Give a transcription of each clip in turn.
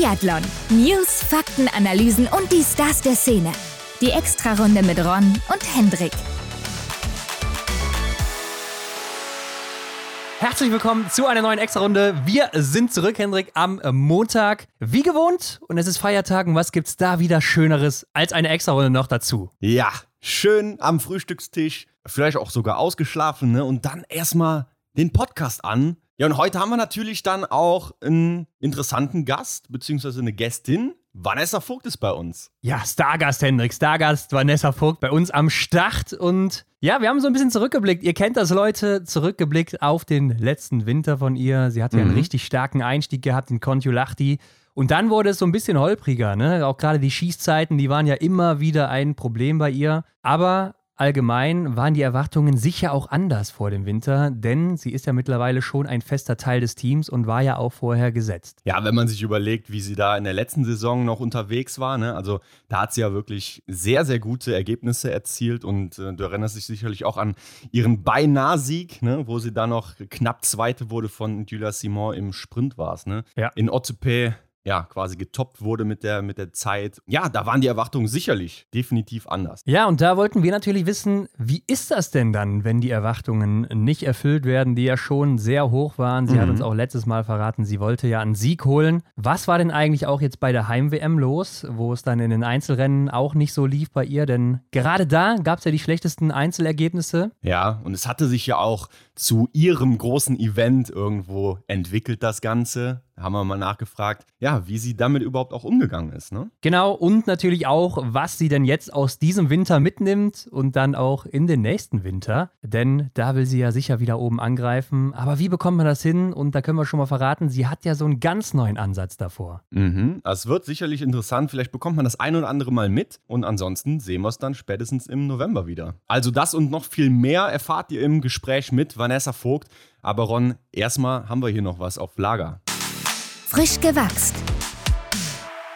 Biathlon. News, Fakten, Analysen und die Stars der Szene. Die Extrarunde mit Ron und Hendrik. Herzlich willkommen zu einer neuen Extra-Runde. Wir sind zurück, Hendrik, am Montag. Wie gewohnt. Und es ist Feiertag. Und was gibt's da wieder Schöneres als eine Extra-Runde noch dazu? Ja, schön am Frühstückstisch. Vielleicht auch sogar ausgeschlafen, ne? Und dann erstmal den Podcast an. Ja, und heute haben wir natürlich dann auch einen interessanten Gast, beziehungsweise eine Gästin. Vanessa Vogt ist bei uns. Ja, Stargast, Hendrik. Stargast Vanessa Vogt bei uns am Start. Und ja, wir haben so ein bisschen zurückgeblickt. Ihr kennt das, Leute. Zurückgeblickt auf den letzten Winter von ihr. Sie hat ja einen richtig starken Einstieg gehabt in Kontiolahti. Und dann wurde es so ein bisschen holpriger. Ne? Auch gerade die Schießzeiten, die waren ja immer wieder ein Problem bei ihr. Aber allgemein waren die Erwartungen sicher auch anders vor dem Winter, denn sie ist ja mittlerweile schon ein fester Teil des Teams und war ja auch vorher gesetzt. Ja, wenn man sich überlegt, wie sie da in der letzten Saison noch unterwegs war, ne? also da hat sie ja wirklich sehr, sehr gute Ergebnisse erzielt und äh, du erinnerst dich sicherlich auch an ihren Beinahe-Sieg, ne? wo sie da noch knapp Zweite wurde von Julia Simon im Sprint war es. Ne? Ja. In Otepe ja, quasi getoppt wurde mit der, mit der Zeit. Ja, da waren die Erwartungen sicherlich definitiv anders. Ja, und da wollten wir natürlich wissen, wie ist das denn dann, wenn die Erwartungen nicht erfüllt werden, die ja schon sehr hoch waren. Sie Mhm. hat uns auch letztes Mal verraten, sie wollte ja einen Sieg holen. Was war denn eigentlich auch jetzt bei der Heim-WM los, wo es dann in den Einzelrennen auch nicht so lief bei ihr? Denn gerade da gab es ja die schlechtesten Einzelergebnisse. Ja, und es hatte sich ja auch zu ihrem großen Event irgendwo entwickelt, das Ganze. Da haben wir mal nachgefragt, ja, wie sie damit überhaupt auch umgegangen ist, ne? Genau, und natürlich auch, was sie denn jetzt aus diesem Winter mitnimmt und dann auch in den nächsten Winter. Denn da will sie ja sicher wieder oben angreifen. Aber wie bekommt man das hin? Und da können wir schon mal verraten, sie hat ja so einen ganz neuen Ansatz davor. Mhm. Es wird sicherlich interessant. Vielleicht bekommt man das ein oder andere mal mit. Und ansonsten sehen wir es dann spätestens im November wieder. Also das und noch viel mehr erfahrt ihr im Gespräch mit Vanessa Vogt. Aber Ron, erstmal haben wir hier noch was auf Lager. Frisch gewachst.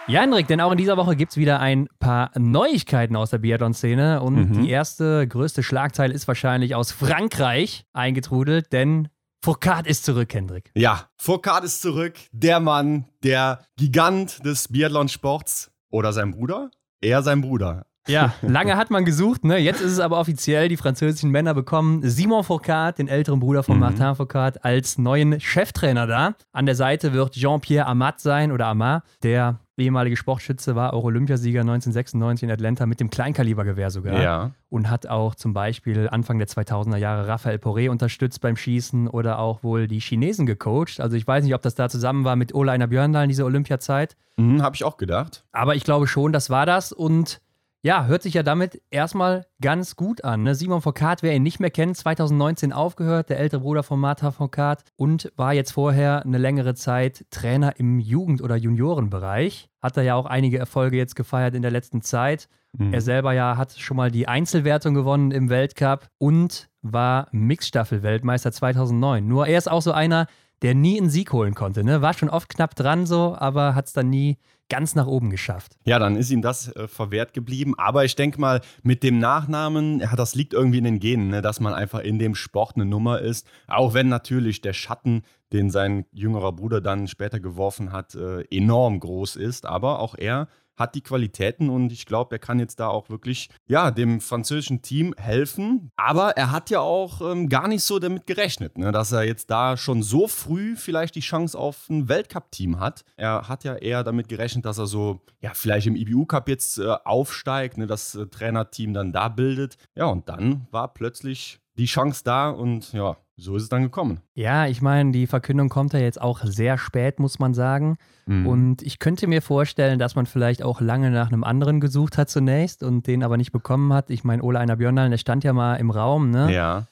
Ja, Hendrik, denn auch in dieser Woche gibt es wieder ein paar Neuigkeiten aus der Biathlon-Szene. Und die erste größte Schlagzeile ist wahrscheinlich aus Frankreich eingetrudelt, denn Foucault ist zurück, Hendrik. Ja, Foucault ist zurück. Der Mann, der Gigant des Biathlon-Sports. Oder sein Bruder? Er sein Bruder. Ja, lange hat man gesucht, ne? Jetzt ist es aber offiziell, die französischen Männer bekommen Simon Foucault, den älteren Bruder von Martin Foucault, als neuen Cheftrainer da. An der Seite wird Jean-Pierre Amat sein oder Amat, der ehemalige Sportschütze, war auch Olympiasieger 1996 in Atlanta mit dem Kleinkalibergewehr sogar. Ja. Und hat auch zum Beispiel Anfang der 2000er Jahre Raphael Poré unterstützt beim Schießen oder auch wohl die Chinesen gecoacht. Also ich weiß nicht, ob das da zusammen war mit Ole Einer Björndal in dieser Olympiazeit. Mhm, Habe ich auch gedacht. Aber ich glaube schon, das war das. Und ja, hört sich ja damit erstmal ganz gut an. Ne? Simon Foucault, wer ihn nicht mehr kennt, 2019 aufgehört, der ältere Bruder von Martha Foucault und war jetzt vorher eine längere Zeit Trainer im Jugend- oder Juniorenbereich. Hat er ja auch einige Erfolge jetzt gefeiert in der letzten Zeit. Er selber ja hat schon mal die Einzelwertung gewonnen im Weltcup und war Mixstaffel-Weltmeister 2009. Nur er ist auch so einer, der nie einen Sieg holen konnte. Ne? War schon oft knapp dran so, aber hat es dann nie ganz nach oben geschafft. Ja, dann ist ihm das äh, verwehrt geblieben. Aber ich denke mal, mit dem Nachnamen, ja, das liegt irgendwie in den Genen, ne, dass man einfach in dem Sport eine Nummer ist. Auch wenn natürlich der Schatten, den sein jüngerer Bruder dann später geworfen hat, äh, enorm groß ist. Aber auch er hat die Qualitäten und ich glaube, er kann jetzt da auch wirklich ja, dem französischen Team helfen. Aber er hat ja auch ähm, gar nicht so damit gerechnet, ne, dass er jetzt da schon so früh vielleicht die Chance auf ein Weltcup-Team hat. Er hat ja eher damit gerechnet, dass er so, ja, vielleicht im IBU-Cup jetzt äh, aufsteigt, ne, das äh, Trainerteam dann da bildet. Ja, und dann war plötzlich die Chance da und ja, so ist es dann gekommen. Ja, ich meine, die Verkündung kommt ja jetzt auch sehr spät, muss man sagen. Mhm. Und ich könnte mir vorstellen, dass man vielleicht auch lange nach einem anderen gesucht hat zunächst und den aber nicht bekommen hat. Ich meine, Ole Einer Björndal, der stand ja mal im Raum, ne? Ja,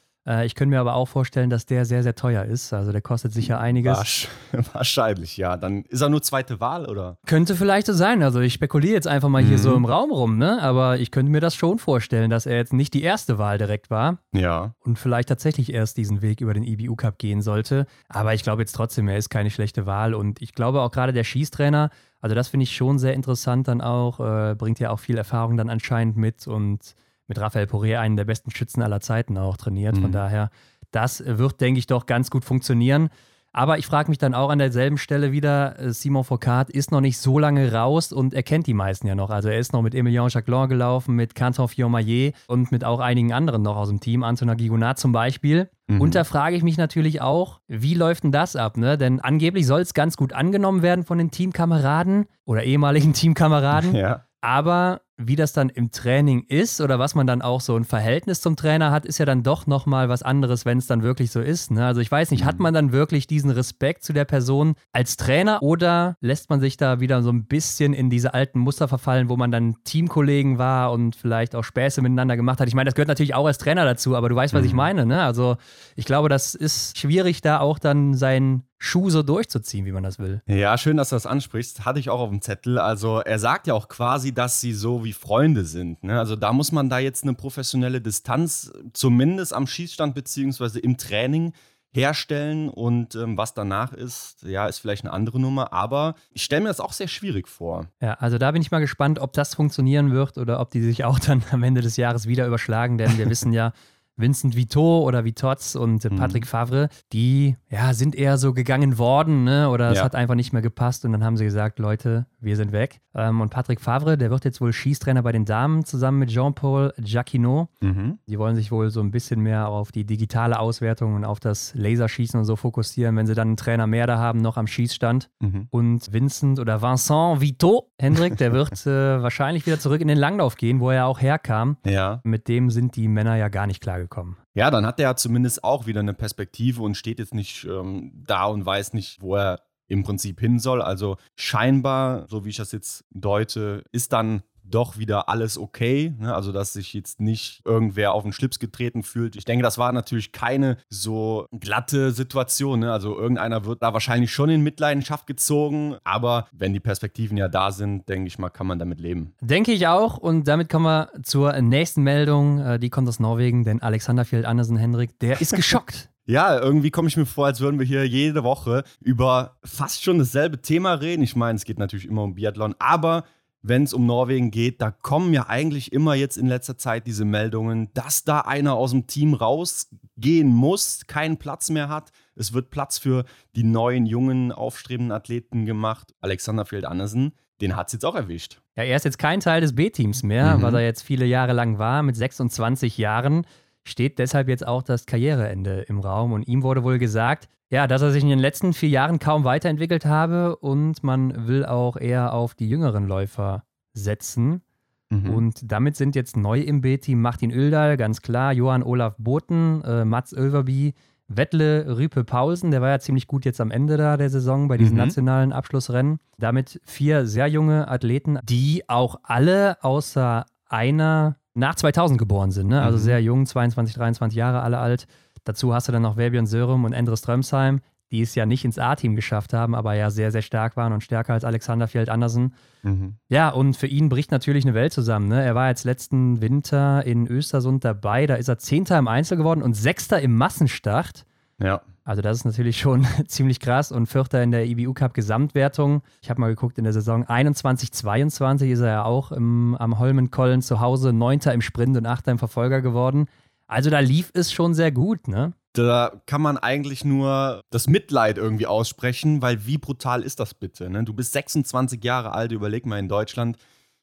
ich könnte mir aber auch vorstellen, dass der sehr, sehr teuer ist. Also der kostet sicher einiges. wahrsch- wahrscheinlich, ja. Dann ist er nur zweite Wahl, oder? Könnte vielleicht so sein. Also ich spekuliere jetzt einfach mal hier Mhm. so im Raum rum, ne? Aber ich könnte mir das schon vorstellen, dass er jetzt nicht die erste Wahl direkt war Ja. und vielleicht tatsächlich erst diesen Weg über den IBU Cup gehen sollte. Aber ich glaube jetzt trotzdem, er ist keine schlechte Wahl. Und ich glaube auch gerade der Schießtrainer, also das finde ich schon sehr interessant dann auch, äh, bringt ja auch viel Erfahrung dann anscheinend mit und mit Raphael Poré einen der besten Schützen aller Zeiten auch trainiert. Von Mhm. daher, das wird, denke ich, doch ganz gut funktionieren. Aber ich frage mich dann auch an derselben Stelle wieder, äh, Simon Foucault ist noch nicht so lange raus und er kennt die meisten ja noch. Also er ist noch mit Emilien Jacquelin gelaufen, mit Canton Fiormaillet und mit auch einigen anderen noch aus dem Team, Antonin Gigonat zum Beispiel. Mhm. Und da frage ich mich natürlich auch, wie läuft denn das ab? Ne? Denn angeblich soll es ganz gut angenommen werden von den Teamkameraden oder ehemaligen Teamkameraden. Ja. Aber wie das dann im Training ist oder was man dann auch so ein Verhältnis zum Trainer hat, ist ja dann doch nochmal was anderes, wenn es dann wirklich so ist. Ne? Also ich weiß nicht, hat mhm. man dann wirklich diesen Respekt zu der Person als Trainer oder lässt man sich da wieder so ein bisschen in diese alten Muster verfallen, wo man dann Teamkollegen war und vielleicht auch Späße miteinander gemacht hat? Ich meine, das gehört natürlich auch als Trainer dazu, aber du weißt, was mhm. ich meine. Ne? Also ich glaube, das ist schwierig, da auch dann sein Schuh so durchzuziehen, wie man das will. Ja, schön, dass du das ansprichst. Hatte ich auch auf dem Zettel. Also er sagt ja auch quasi, dass sie so wie Freunde sind. Ne? Also da muss man da jetzt eine professionelle Distanz zumindest am Schießstand beziehungsweise im Training herstellen und ähm, was danach ist, ja, ist vielleicht eine andere Nummer, aber ich stelle mir das auch sehr schwierig vor. Ja, also da bin ich mal gespannt, ob das funktionieren wird oder ob die sich auch dann am Ende des Jahres wieder überschlagen, denn wir wissen ja, Vincent Vito oder Vitotz und mhm. Patrick Favre, die ja, sind eher so gegangen worden, ne? oder es ja. hat einfach nicht mehr gepasst und dann haben sie gesagt, Leute, wir sind weg. Ähm, und Patrick Favre, der wird jetzt wohl Schießtrainer bei den Damen zusammen mit Jean-Paul Jacquinot. Mhm. Die wollen sich wohl so ein bisschen mehr auf die digitale Auswertung und auf das Laserschießen und so fokussieren, wenn sie dann einen Trainer mehr da haben, noch am Schießstand. Mhm. Und Vincent oder Vincent Vito, Hendrik, der wird äh, wahrscheinlich wieder zurück in den Langlauf gehen, wo er auch herkam. Ja. Mit dem sind die Männer ja gar nicht klar gekommen. Ja, dann hat er zumindest auch wieder eine Perspektive und steht jetzt nicht ähm, da und weiß nicht, wo er im Prinzip hin soll. Also scheinbar, so wie ich das jetzt deute, ist dann doch wieder alles okay. Ne? Also, dass sich jetzt nicht irgendwer auf den Schlips getreten fühlt. Ich denke, das war natürlich keine so glatte Situation. Ne? Also, irgendeiner wird da wahrscheinlich schon in Mitleidenschaft gezogen. Aber wenn die Perspektiven ja da sind, denke ich mal, kann man damit leben. Denke ich auch. Und damit kommen wir zur nächsten Meldung. Äh, die kommt aus Norwegen, denn Alexander Fjeld Andersen Henrik, der ist geschockt. Ja, irgendwie komme ich mir vor, als würden wir hier jede Woche über fast schon dasselbe Thema reden. Ich meine, es geht natürlich immer um Biathlon, aber wenn es um Norwegen geht, da kommen ja eigentlich immer jetzt in letzter Zeit diese Meldungen, dass da einer aus dem Team rausgehen muss, keinen Platz mehr hat. Es wird Platz für die neuen, jungen, aufstrebenden Athleten gemacht. Alexander Fjeld Andersen, den hat es jetzt auch erwischt. Ja, er ist jetzt kein Teil des B-Teams mehr, mhm. was er jetzt viele Jahre lang war, mit 26 Jahren. Steht deshalb jetzt auch das Karriereende im Raum und ihm wurde wohl gesagt, ja, dass er sich in den letzten vier Jahren kaum weiterentwickelt habe und man will auch eher auf die jüngeren Läufer setzen. Mhm. Und damit sind jetzt neu im B-Team Martin Oeldal, ganz klar, Johann Olaf Boten, äh, Mats Ölverby, Wettle Rüpe Paulsen, der war ja ziemlich gut jetzt am Ende da der Saison bei diesen mhm. nationalen Abschlussrennen. Damit vier sehr junge Athleten, die auch alle außer einer nach 2000 geboren sind, ne? also mhm. sehr jung, 22, 23 Jahre alle alt. Dazu hast du dann noch Verbion Sörum und Endre Strömsheim, die es ja nicht ins A-Team geschafft haben, aber ja sehr, sehr stark waren und stärker als Alexander Fjeld Andersen. Mhm. Ja, und für ihn bricht natürlich eine Welt zusammen. Ne? Er war jetzt letzten Winter in Östersund dabei, da ist er Zehnter im Einzel geworden und Sechster im Massenstart. Ja. Also das ist natürlich schon ziemlich krass und Vierter in der IBU Cup Gesamtwertung. Ich habe mal geguckt, in der Saison 21-22 ist er ja auch im, am Holmenkollen zu Hause Neunter im Sprint und Achter im Verfolger geworden. Also da lief es schon sehr gut, ne? Da kann man eigentlich nur das Mitleid irgendwie aussprechen, weil wie brutal ist das bitte? Ne? Du bist 26 Jahre alt, überleg mal in Deutschland,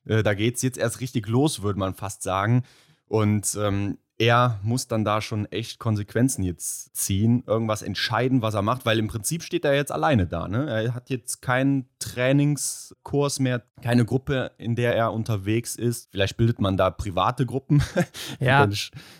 äh, da geht es jetzt erst richtig los, würde man fast sagen. Und ähm, er muss dann da schon echt Konsequenzen jetzt ziehen, irgendwas entscheiden, was er macht, weil im Prinzip steht er jetzt alleine da. Ne? Er hat jetzt keinen Trainingskurs mehr, keine Gruppe, in der er unterwegs ist. Vielleicht bildet man da private Gruppen. ja,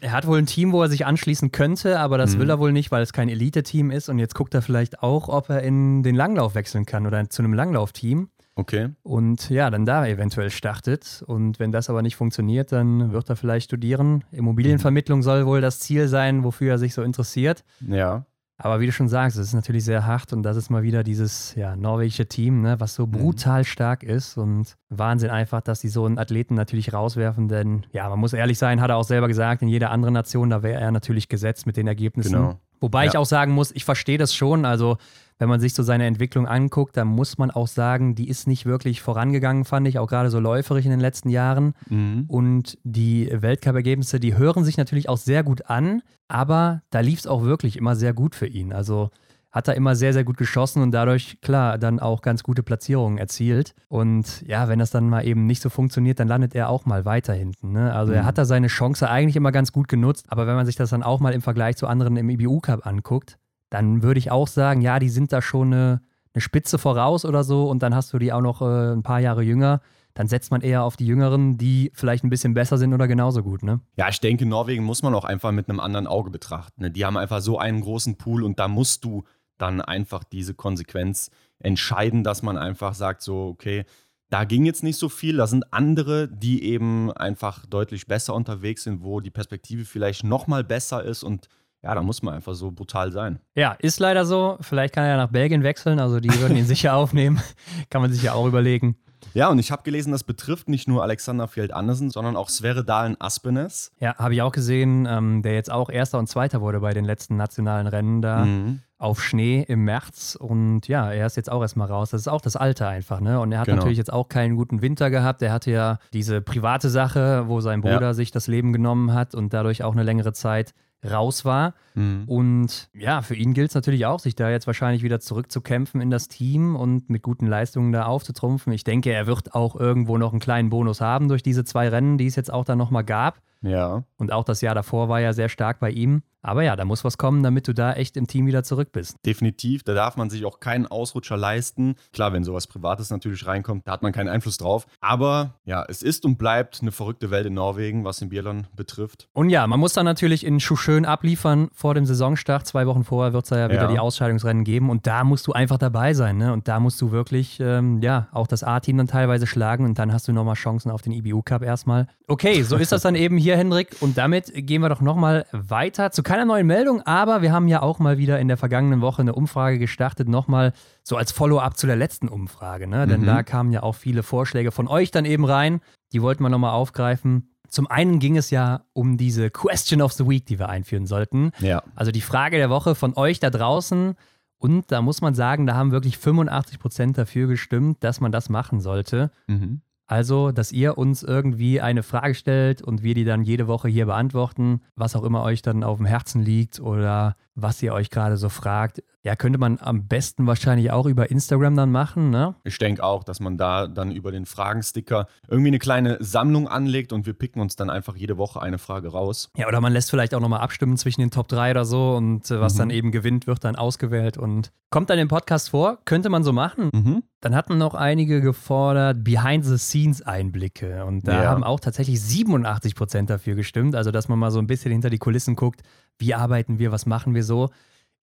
er hat wohl ein Team, wo er sich anschließen könnte, aber das mhm. will er wohl nicht, weil es kein Elite-Team ist. Und jetzt guckt er vielleicht auch, ob er in den Langlauf wechseln kann oder zu einem Langlaufteam. Okay. Und ja, dann da eventuell startet. Und wenn das aber nicht funktioniert, dann wird er vielleicht studieren. Immobilienvermittlung soll wohl das Ziel sein, wofür er sich so interessiert. Ja. Aber wie du schon sagst, es ist natürlich sehr hart und das ist mal wieder dieses ja, norwegische Team, ne, was so mhm. brutal mhm. stark ist und Wahnsinn einfach, dass die so einen Athleten natürlich rauswerfen, denn ja, man muss ehrlich sein, hat er auch selber gesagt, in jeder anderen Nation, da wäre er natürlich gesetzt mit den Ergebnissen. Genau. Wobei ja. ich auch sagen muss, ich verstehe das schon, also wenn man sich so seine Entwicklung anguckt, dann muss man auch sagen, die ist nicht wirklich vorangegangen, fand ich, auch gerade so läuferig in den letzten Jahren. Mhm. Und die Weltcup-Ergebnisse, die hören sich natürlich auch sehr gut an, aber da lief es auch wirklich immer sehr gut für ihn. Also hat er immer sehr, sehr gut geschossen und dadurch, klar, dann auch ganz gute Platzierungen erzielt. Und ja, wenn das dann mal eben nicht so funktioniert, dann landet er auch mal weiter hinten. Ne? Also mhm. er hat da seine Chance eigentlich immer ganz gut genutzt, aber wenn man sich das dann auch mal im Vergleich zu anderen im IBU Cup anguckt, dann würde ich auch sagen, ja, die sind da schon eine, eine Spitze voraus oder so und dann hast du die auch noch äh, ein paar Jahre jünger dann setzt man eher auf die Jüngeren, die vielleicht ein bisschen besser sind oder genauso gut, ne? Ja, ich denke, Norwegen muss man auch einfach mit einem anderen Auge betrachten. Ne? Die haben einfach so einen großen Pool und da musst du dann einfach diese Konsequenz entscheiden, dass man einfach sagt, so, okay, da ging jetzt nicht so viel. Da sind andere, die eben einfach deutlich besser unterwegs sind, wo die Perspektive vielleicht noch mal besser ist und ja, da muss man einfach so brutal sein. Ja, ist leider so. Vielleicht kann er ja nach Belgien wechseln. Also die würden ihn sicher aufnehmen. Kann man sich ja auch überlegen. Ja, und ich habe gelesen, das betrifft nicht nur Alexander Fjeld Andersen, sondern auch Sverre Dahlen Aspenes. Ja, habe ich auch gesehen, ähm, der jetzt auch Erster und Zweiter wurde bei den letzten nationalen Rennen da. Mhm auf Schnee im März und ja, er ist jetzt auch erstmal raus. Das ist auch das Alter einfach, ne? Und er hat genau. natürlich jetzt auch keinen guten Winter gehabt. Er hatte ja diese private Sache, wo sein Bruder ja. sich das Leben genommen hat und dadurch auch eine längere Zeit raus war. Mhm. Und ja, für ihn gilt es natürlich auch, sich da jetzt wahrscheinlich wieder zurückzukämpfen in das Team und mit guten Leistungen da aufzutrumpfen. Ich denke, er wird auch irgendwo noch einen kleinen Bonus haben durch diese zwei Rennen, die es jetzt auch dann nochmal gab. Ja. Und auch das Jahr davor war ja sehr stark bei ihm. Aber ja, da muss was kommen, damit du da echt im Team wieder zurück bist. Definitiv, da darf man sich auch keinen Ausrutscher leisten. Klar, wenn sowas Privates natürlich reinkommt, da hat man keinen Einfluss drauf. Aber ja, es ist und bleibt eine verrückte Welt in Norwegen, was den Biathlon betrifft. Und ja, man muss dann natürlich in Schuschön abliefern vor dem Saisonstart. Zwei Wochen vorher wird es ja wieder ja. die Ausscheidungsrennen geben und da musst du einfach dabei sein. Ne? Und da musst du wirklich, ähm, ja, auch das A-Team dann teilweise schlagen und dann hast du nochmal Chancen auf den IBU Cup erstmal. Okay, so ist das dann eben hier, Hendrik. Und damit gehen wir doch nochmal weiter zu keiner neuen Meldung, aber wir haben ja auch mal wieder in der vergangenen Woche eine Umfrage gestartet, nochmal so als Follow-up zu der letzten Umfrage, ne? Denn mhm. da kamen ja auch viele Vorschläge von euch dann eben rein. Die wollten wir nochmal aufgreifen. Zum einen ging es ja um diese Question of the Week, die wir einführen sollten. Ja. Also die Frage der Woche von euch da draußen. Und da muss man sagen, da haben wirklich 85 Prozent dafür gestimmt, dass man das machen sollte. Mhm. Also, dass ihr uns irgendwie eine Frage stellt und wir die dann jede Woche hier beantworten, was auch immer euch dann auf dem Herzen liegt oder was ihr euch gerade so fragt. Ja, könnte man am besten wahrscheinlich auch über Instagram dann machen, ne? Ich denke auch, dass man da dann über den Fragensticker irgendwie eine kleine Sammlung anlegt und wir picken uns dann einfach jede Woche eine Frage raus. Ja, oder man lässt vielleicht auch nochmal abstimmen zwischen den Top 3 oder so und äh, was mhm. dann eben gewinnt, wird dann ausgewählt und kommt dann im Podcast vor. Könnte man so machen. Mhm. Dann hatten noch einige gefordert Behind-the-Scenes-Einblicke und da ja. haben auch tatsächlich 87 Prozent dafür gestimmt, also dass man mal so ein bisschen hinter die Kulissen guckt, wie arbeiten wir, was machen wir so.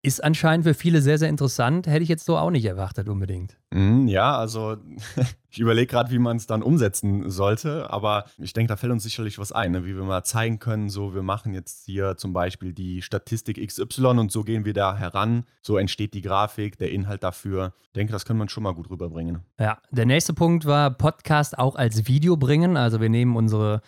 Ist anscheinend für viele sehr, sehr interessant. Hätte ich jetzt so auch nicht erwartet unbedingt. Mm, ja, also ich überlege gerade, wie man es dann umsetzen sollte. Aber ich denke, da fällt uns sicherlich was ein, ne? wie wir mal zeigen können, so wir machen jetzt hier zum Beispiel die Statistik XY und so gehen wir da heran. So entsteht die Grafik, der Inhalt dafür. Ich denke, das können wir schon mal gut rüberbringen. Ja, der nächste Punkt war Podcast auch als Video bringen. Also wir nehmen unsere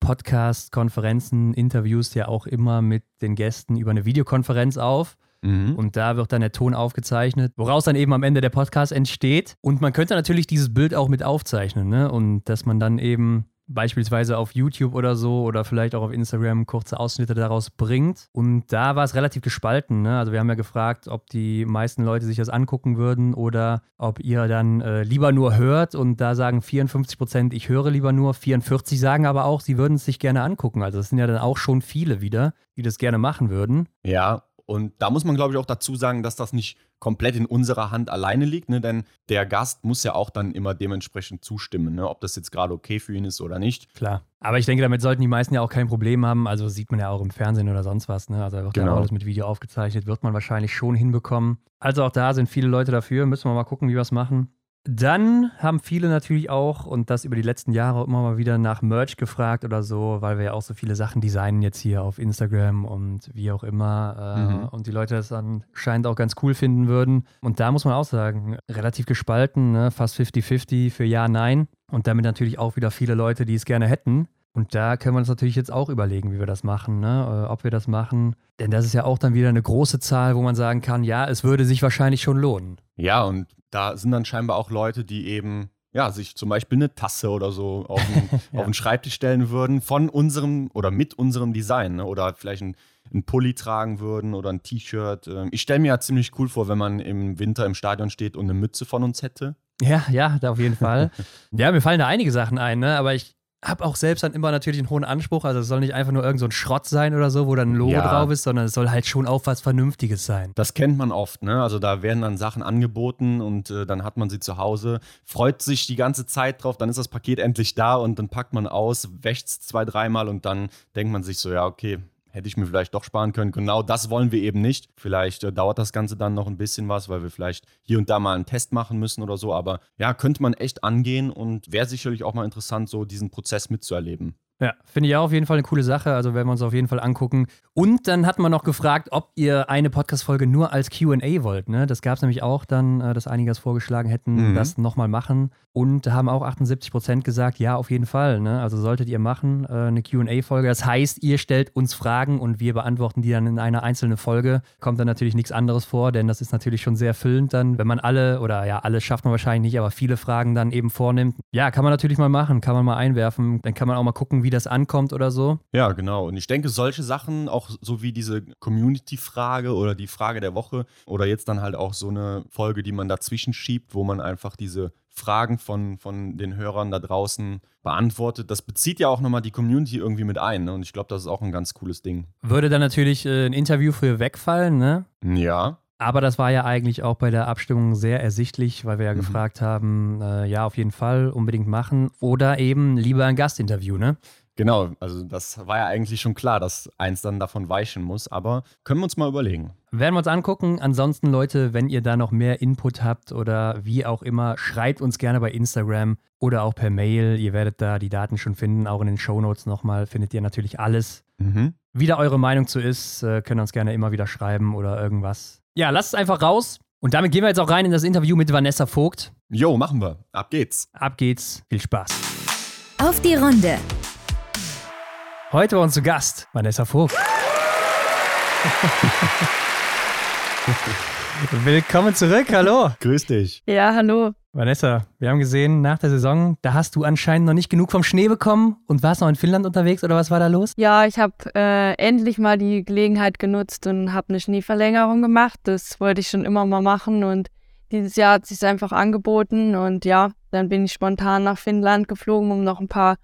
Podcast, Konferenzen, Interviews ja auch immer mit den Gästen über eine Videokonferenz auf. Mhm. Und da wird dann der Ton aufgezeichnet, woraus dann eben am Ende der Podcast entsteht. Und man könnte natürlich dieses Bild auch mit aufzeichnen, ne? Und dass man dann eben beispielsweise auf YouTube oder so oder vielleicht auch auf Instagram kurze Ausschnitte daraus bringt. Und da war es relativ gespalten. Ne? Also wir haben ja gefragt, ob die meisten Leute sich das angucken würden oder ob ihr dann äh, lieber nur hört. Und da sagen 54 Prozent, ich höre lieber nur. 44 sagen aber auch, sie würden es sich gerne angucken. Also das sind ja dann auch schon viele wieder, die das gerne machen würden. Ja, und da muss man, glaube ich, auch dazu sagen, dass das nicht komplett in unserer Hand alleine liegt, ne? denn der Gast muss ja auch dann immer dementsprechend zustimmen, ne? ob das jetzt gerade okay für ihn ist oder nicht. Klar. Aber ich denke, damit sollten die meisten ja auch kein Problem haben. Also sieht man ja auch im Fernsehen oder sonst was. Ne? Also wird genau. ja alles mit Video aufgezeichnet, wird man wahrscheinlich schon hinbekommen. Also auch da sind viele Leute dafür. Müssen wir mal gucken, wie wir es machen. Dann haben viele natürlich auch, und das über die letzten Jahre immer mal wieder nach Merch gefragt oder so, weil wir ja auch so viele Sachen designen jetzt hier auf Instagram und wie auch immer. Äh, mhm. Und die Leute das anscheinend auch ganz cool finden würden. Und da muss man auch sagen, relativ gespalten, ne? fast 50-50 für Ja, Nein. Und damit natürlich auch wieder viele Leute, die es gerne hätten. Und da können wir uns natürlich jetzt auch überlegen, wie wir das machen, ne? Äh, ob wir das machen. Denn das ist ja auch dann wieder eine große Zahl, wo man sagen kann, ja, es würde sich wahrscheinlich schon lohnen. Ja, und da sind dann scheinbar auch Leute, die eben ja, sich zum Beispiel eine Tasse oder so auf den, ja. auf den Schreibtisch stellen würden von unserem oder mit unserem Design. Ne? Oder vielleicht ein, ein Pulli tragen würden oder ein T-Shirt. Ähm, ich stelle mir ja ziemlich cool vor, wenn man im Winter im Stadion steht und eine Mütze von uns hätte. Ja, ja, da auf jeden Fall. ja, mir fallen da einige Sachen ein, ne? aber ich habe auch selbst dann immer natürlich einen hohen Anspruch. Also es soll nicht einfach nur irgend so ein Schrott sein oder so, wo dann ein Logo ja. drauf ist, sondern es soll halt schon auch was Vernünftiges sein. Das kennt man oft, ne? Also da werden dann Sachen angeboten und äh, dann hat man sie zu Hause, freut sich die ganze Zeit drauf, dann ist das Paket endlich da und dann packt man aus, wäscht es zwei, dreimal und dann denkt man sich so, ja, okay, hätte ich mir vielleicht doch sparen können. Genau das wollen wir eben nicht. Vielleicht äh, dauert das Ganze dann noch ein bisschen was, weil wir vielleicht hier und da mal einen Test machen müssen oder so. Aber ja, könnte man echt angehen und wäre sicherlich auch mal interessant, so diesen Prozess mitzuerleben. Ja, finde ich auch auf jeden Fall eine coole Sache. Also werden wir uns auf jeden Fall angucken. Und dann hat man noch gefragt, ob ihr eine Podcast-Folge nur als QA wollt. Ne? Das gab es nämlich auch dann, äh, dass einige das vorgeschlagen hätten, mhm. das nochmal machen. Und da haben auch 78 Prozent gesagt, ja, auf jeden Fall. Ne? Also solltet ihr machen, äh, eine QA-Folge. Das heißt, ihr stellt uns Fragen und wir beantworten die dann in einer einzelnen Folge. Kommt dann natürlich nichts anderes vor, denn das ist natürlich schon sehr füllend dann, wenn man alle, oder ja, alle schafft man wahrscheinlich nicht, aber viele Fragen dann eben vornimmt. Ja, kann man natürlich mal machen, kann man mal einwerfen. Dann kann man auch mal gucken, wie das ankommt oder so. Ja, genau. Und ich denke, solche Sachen, auch so wie diese Community-Frage oder die Frage der Woche oder jetzt dann halt auch so eine Folge, die man dazwischen schiebt, wo man einfach diese Fragen von, von den Hörern da draußen beantwortet. Das bezieht ja auch nochmal die Community irgendwie mit ein. Ne? Und ich glaube, das ist auch ein ganz cooles Ding. Würde dann natürlich äh, ein Interview für wegfallen, ne? Ja. Aber das war ja eigentlich auch bei der Abstimmung sehr ersichtlich, weil wir ja mhm. gefragt haben, äh, ja, auf jeden Fall unbedingt machen oder eben lieber ein Gastinterview, ne? Genau, also das war ja eigentlich schon klar, dass eins dann davon weichen muss, aber können wir uns mal überlegen. Werden wir uns angucken. Ansonsten, Leute, wenn ihr da noch mehr Input habt oder wie auch immer, schreibt uns gerne bei Instagram oder auch per Mail. Ihr werdet da die Daten schon finden. Auch in den Shownotes nochmal findet ihr natürlich alles. Mhm. Wie da eure Meinung zu ist, äh, könnt ihr uns gerne immer wieder schreiben oder irgendwas. Ja, lasst es einfach raus. Und damit gehen wir jetzt auch rein in das Interview mit Vanessa Vogt. Jo, machen wir. Ab geht's. Ab geht's. Viel Spaß. Auf die Runde. Heute bei uns zu Gast Vanessa Vogt. Willkommen zurück, hallo. Grüß dich. Ja, hallo. Vanessa, wir haben gesehen, nach der Saison, da hast du anscheinend noch nicht genug vom Schnee bekommen und warst noch in Finnland unterwegs oder was war da los? Ja, ich habe äh, endlich mal die Gelegenheit genutzt und habe eine Schneeverlängerung gemacht. Das wollte ich schon immer mal machen und dieses Jahr hat sich einfach angeboten und ja, dann bin ich spontan nach Finnland geflogen, um noch ein paar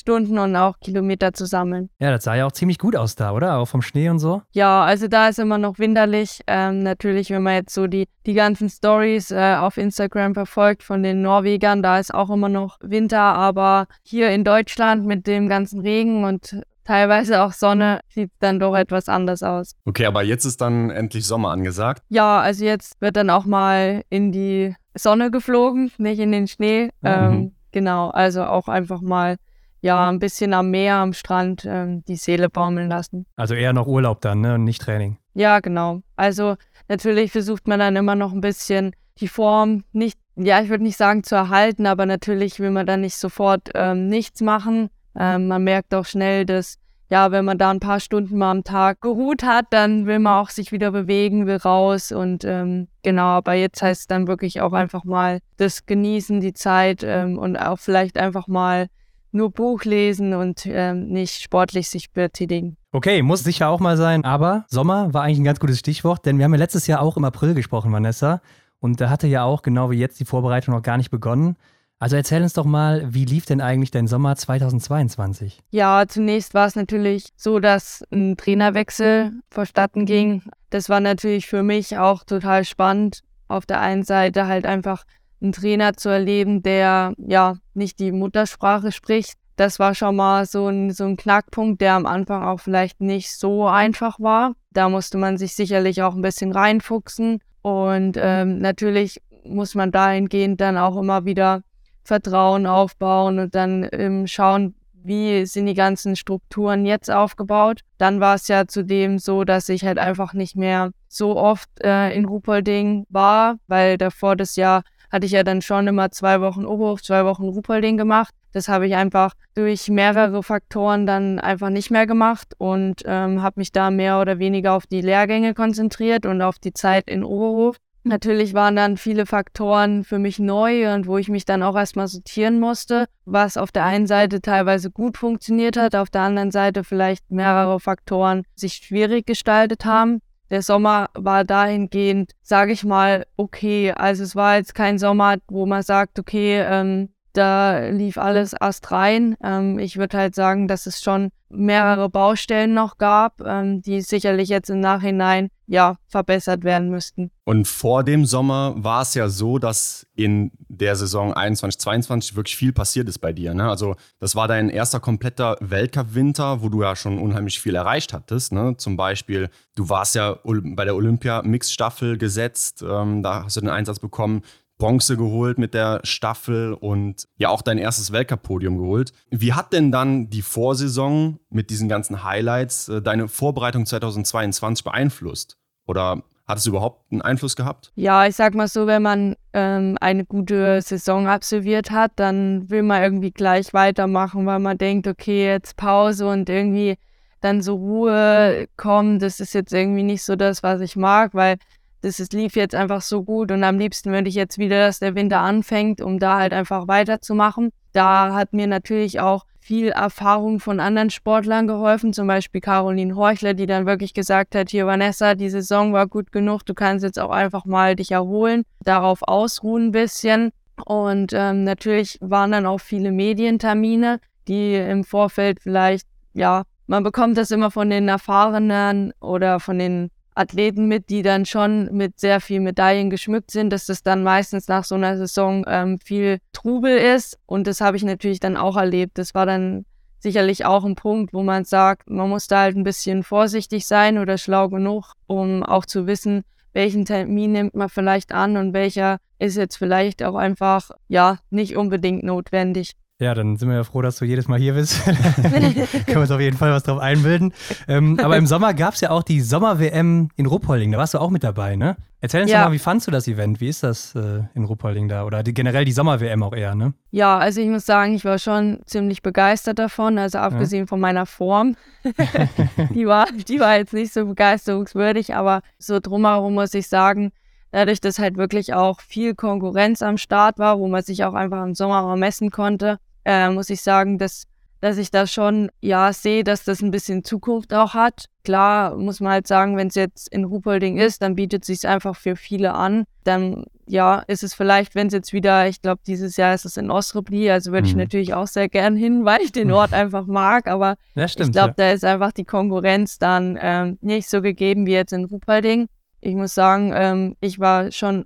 Stunden und auch Kilometer zu sammeln. Ja, das sah ja auch ziemlich gut aus da, oder? Auch vom Schnee und so. Ja, also da ist immer noch winterlich. Ähm, natürlich, wenn man jetzt so die, die ganzen Stories äh, auf Instagram verfolgt von den Norwegern, da ist auch immer noch Winter. Aber hier in Deutschland mit dem ganzen Regen und teilweise auch Sonne sieht dann doch etwas anders aus. Okay, aber jetzt ist dann endlich Sommer angesagt? Ja, also jetzt wird dann auch mal in die Sonne geflogen, nicht in den Schnee. Mhm. Ähm, genau, also auch einfach mal ja, ein bisschen am Meer, am Strand ähm, die Seele baumeln lassen. Also eher noch Urlaub dann, ne? Und nicht Training. Ja, genau. Also natürlich versucht man dann immer noch ein bisschen die Form nicht, ja, ich würde nicht sagen zu erhalten, aber natürlich will man dann nicht sofort ähm, nichts machen. Ähm, man merkt auch schnell, dass, ja, wenn man da ein paar Stunden mal am Tag geruht hat, dann will man auch sich wieder bewegen, will raus und ähm, genau, aber jetzt heißt es dann wirklich auch einfach mal das Genießen, die Zeit ähm, und auch vielleicht einfach mal nur Buch lesen und ähm, nicht sportlich sich betätigen. Okay, muss sicher auch mal sein, aber Sommer war eigentlich ein ganz gutes Stichwort, denn wir haben ja letztes Jahr auch im April gesprochen, Vanessa. Und da hatte ja auch, genau wie jetzt, die Vorbereitung noch gar nicht begonnen. Also erzähl uns doch mal, wie lief denn eigentlich dein Sommer 2022? Ja, zunächst war es natürlich so, dass ein Trainerwechsel vorstatten ging. Das war natürlich für mich auch total spannend. Auf der einen Seite halt einfach einen Trainer zu erleben, der ja nicht die Muttersprache spricht. Das war schon mal so ein, so ein Knackpunkt, der am Anfang auch vielleicht nicht so einfach war. Da musste man sich sicherlich auch ein bisschen reinfuchsen. Und ähm, natürlich muss man dahingehend dann auch immer wieder Vertrauen aufbauen und dann ähm, schauen, wie sind die ganzen Strukturen jetzt aufgebaut. Dann war es ja zudem so, dass ich halt einfach nicht mehr so oft äh, in Ruhpolding war, weil davor das Jahr hatte ich ja dann schon immer zwei Wochen Oberhof, zwei Wochen Ruhpolding gemacht. Das habe ich einfach durch mehrere Faktoren dann einfach nicht mehr gemacht und ähm, habe mich da mehr oder weniger auf die Lehrgänge konzentriert und auf die Zeit in Oberhof. Natürlich waren dann viele Faktoren für mich neu und wo ich mich dann auch erstmal sortieren musste, was auf der einen Seite teilweise gut funktioniert hat, auf der anderen Seite vielleicht mehrere Faktoren sich schwierig gestaltet haben. Der Sommer war dahingehend, sage ich mal, okay. Also es war jetzt kein Sommer, wo man sagt, okay, ähm, da lief alles erst rein. Ähm, ich würde halt sagen, dass es schon mehrere Baustellen noch gab, ähm, die sicherlich jetzt im Nachhinein ja verbessert werden müssten. Und vor dem Sommer war es ja so, dass in der Saison 21, 22 wirklich viel passiert ist bei dir. Ne? Also das war dein erster kompletter Weltcup-Winter, wo du ja schon unheimlich viel erreicht hattest. Ne? Zum Beispiel, du warst ja bei der Olympia-Mix-Staffel gesetzt, ähm, da hast du den Einsatz bekommen. Bronze geholt mit der Staffel und ja auch dein erstes Weltcup-Podium geholt. Wie hat denn dann die Vorsaison mit diesen ganzen Highlights äh, deine Vorbereitung 2022 beeinflusst? Oder hat es überhaupt einen Einfluss gehabt? Ja, ich sag mal so, wenn man ähm, eine gute Saison absolviert hat, dann will man irgendwie gleich weitermachen, weil man denkt, okay, jetzt Pause und irgendwie dann so Ruhe kommt. Das ist jetzt irgendwie nicht so das, was ich mag, weil das ist, lief jetzt einfach so gut und am liebsten würde ich jetzt wieder, dass der Winter anfängt, um da halt einfach weiterzumachen. Da hat mir natürlich auch viel Erfahrung von anderen Sportlern geholfen, zum Beispiel Caroline Horchler, die dann wirklich gesagt hat, hier Vanessa, die Saison war gut genug, du kannst jetzt auch einfach mal dich erholen, darauf ausruhen ein bisschen. Und ähm, natürlich waren dann auch viele Medientermine, die im Vorfeld vielleicht, ja, man bekommt das immer von den Erfahrenen oder von den Athleten mit, die dann schon mit sehr viel Medaillen geschmückt sind, dass das dann meistens nach so einer Saison ähm, viel Trubel ist. Und das habe ich natürlich dann auch erlebt. Das war dann sicherlich auch ein Punkt, wo man sagt, man muss da halt ein bisschen vorsichtig sein oder schlau genug, um auch zu wissen, welchen Termin nimmt man vielleicht an und welcher ist jetzt vielleicht auch einfach, ja, nicht unbedingt notwendig. Ja, dann sind wir ja froh, dass du jedes Mal hier bist. Können wir uns auf jeden Fall was drauf einbilden. Ähm, aber im Sommer gab es ja auch die Sommer-WM in Ruppolding. Da warst du auch mit dabei, ne? Erzähl uns ja. doch mal, wie fandst du das Event? Wie ist das äh, in Ruppolding da? Oder die, generell die Sommer-WM auch eher, ne? Ja, also ich muss sagen, ich war schon ziemlich begeistert davon. Also abgesehen ja. von meiner Form. die, war, die war jetzt nicht so begeisterungswürdig, aber so drumherum muss ich sagen, dadurch, dass halt wirklich auch viel Konkurrenz am Start war, wo man sich auch einfach im Sommer mal messen konnte, äh, muss ich sagen, dass, dass ich da schon ja sehe, dass das ein bisschen Zukunft auch hat. Klar muss man halt sagen, wenn es jetzt in Ruhpolding ist, dann bietet es sich einfach für viele an. Dann ja, ist es vielleicht, wenn es jetzt wieder, ich glaube, dieses Jahr ist es in Osrebli, also würde mhm. ich natürlich auch sehr gern hin, weil ich den Ort einfach mag. Aber ja, stimmt, ich glaube, ja. da ist einfach die Konkurrenz dann ähm, nicht so gegeben wie jetzt in Ruhpolding. Ich muss sagen, ähm, ich war schon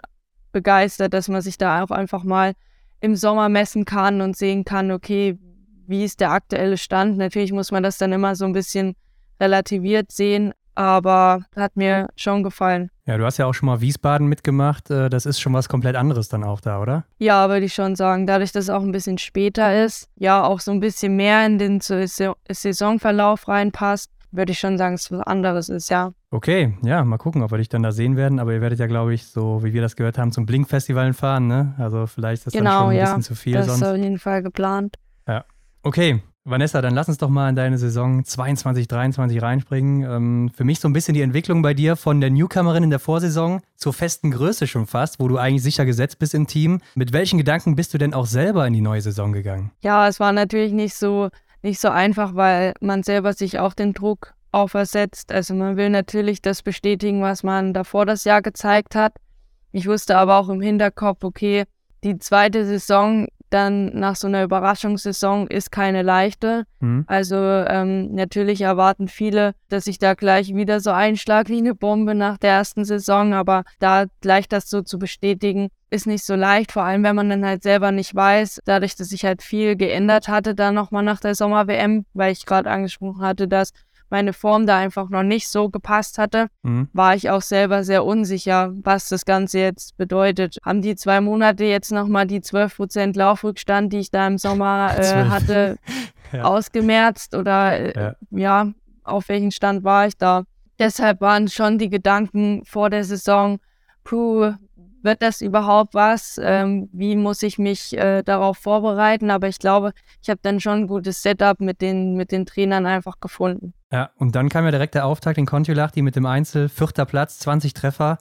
begeistert, dass man sich da auch einfach mal im Sommer messen kann und sehen kann, okay, wie ist der aktuelle Stand. Natürlich muss man das dann immer so ein bisschen relativiert sehen, aber hat mir schon gefallen. Ja, du hast ja auch schon mal Wiesbaden mitgemacht. Äh, das ist schon was komplett anderes dann auch da, oder? Ja, würde ich schon sagen. Dadurch, dass es auch ein bisschen später ist, ja, auch so ein bisschen mehr in den Saisonverlauf reinpasst, würde ich schon sagen, dass es was anderes ist, ja. Okay, ja, mal gucken, ob wir dich dann da sehen werden. Aber ihr werdet ja, glaube ich, so wie wir das gehört haben, zum Blink-Festival fahren, ne? Also vielleicht ist das genau, dann schon ein ja. bisschen zu viel das sonst. ist auf jeden Fall geplant. Ja. Okay, Vanessa, dann lass uns doch mal in deine Saison 22, 23 reinspringen. Ähm, für mich so ein bisschen die Entwicklung bei dir von der Newcomerin in der Vorsaison zur festen Größe schon fast, wo du eigentlich sicher gesetzt bist im Team. Mit welchen Gedanken bist du denn auch selber in die neue Saison gegangen? Ja, es war natürlich nicht so, nicht so einfach, weil man selber sich auch den Druck aufersetzt. Also man will natürlich das bestätigen, was man davor das Jahr gezeigt hat. Ich wusste aber auch im Hinterkopf, okay, die zweite Saison dann nach so einer Überraschungssaison ist keine leichte. Mhm. Also ähm, natürlich erwarten viele, dass ich da gleich wieder so einschlag wie eine Bombe nach der ersten Saison, aber da gleich das so zu bestätigen, ist nicht so leicht, vor allem wenn man dann halt selber nicht weiß, dadurch, dass sich halt viel geändert hatte dann nochmal nach der Sommer-WM, weil ich gerade angesprochen hatte, dass meine Form da einfach noch nicht so gepasst hatte, mhm. war ich auch selber sehr unsicher, was das Ganze jetzt bedeutet. Haben die zwei Monate jetzt nochmal die 12% Laufrückstand, die ich da im Sommer äh, hatte, ja. ausgemerzt oder äh, ja. ja, auf welchen Stand war ich da? Deshalb waren schon die Gedanken vor der Saison, puh, wird das überhaupt was? Ähm, wie muss ich mich äh, darauf vorbereiten? Aber ich glaube, ich habe dann schon ein gutes Setup mit den, mit den Trainern einfach gefunden. Ja, und dann kam ja direkt der Auftakt in Kontiolahti mit dem Einzel, vierter Platz, 20 Treffer.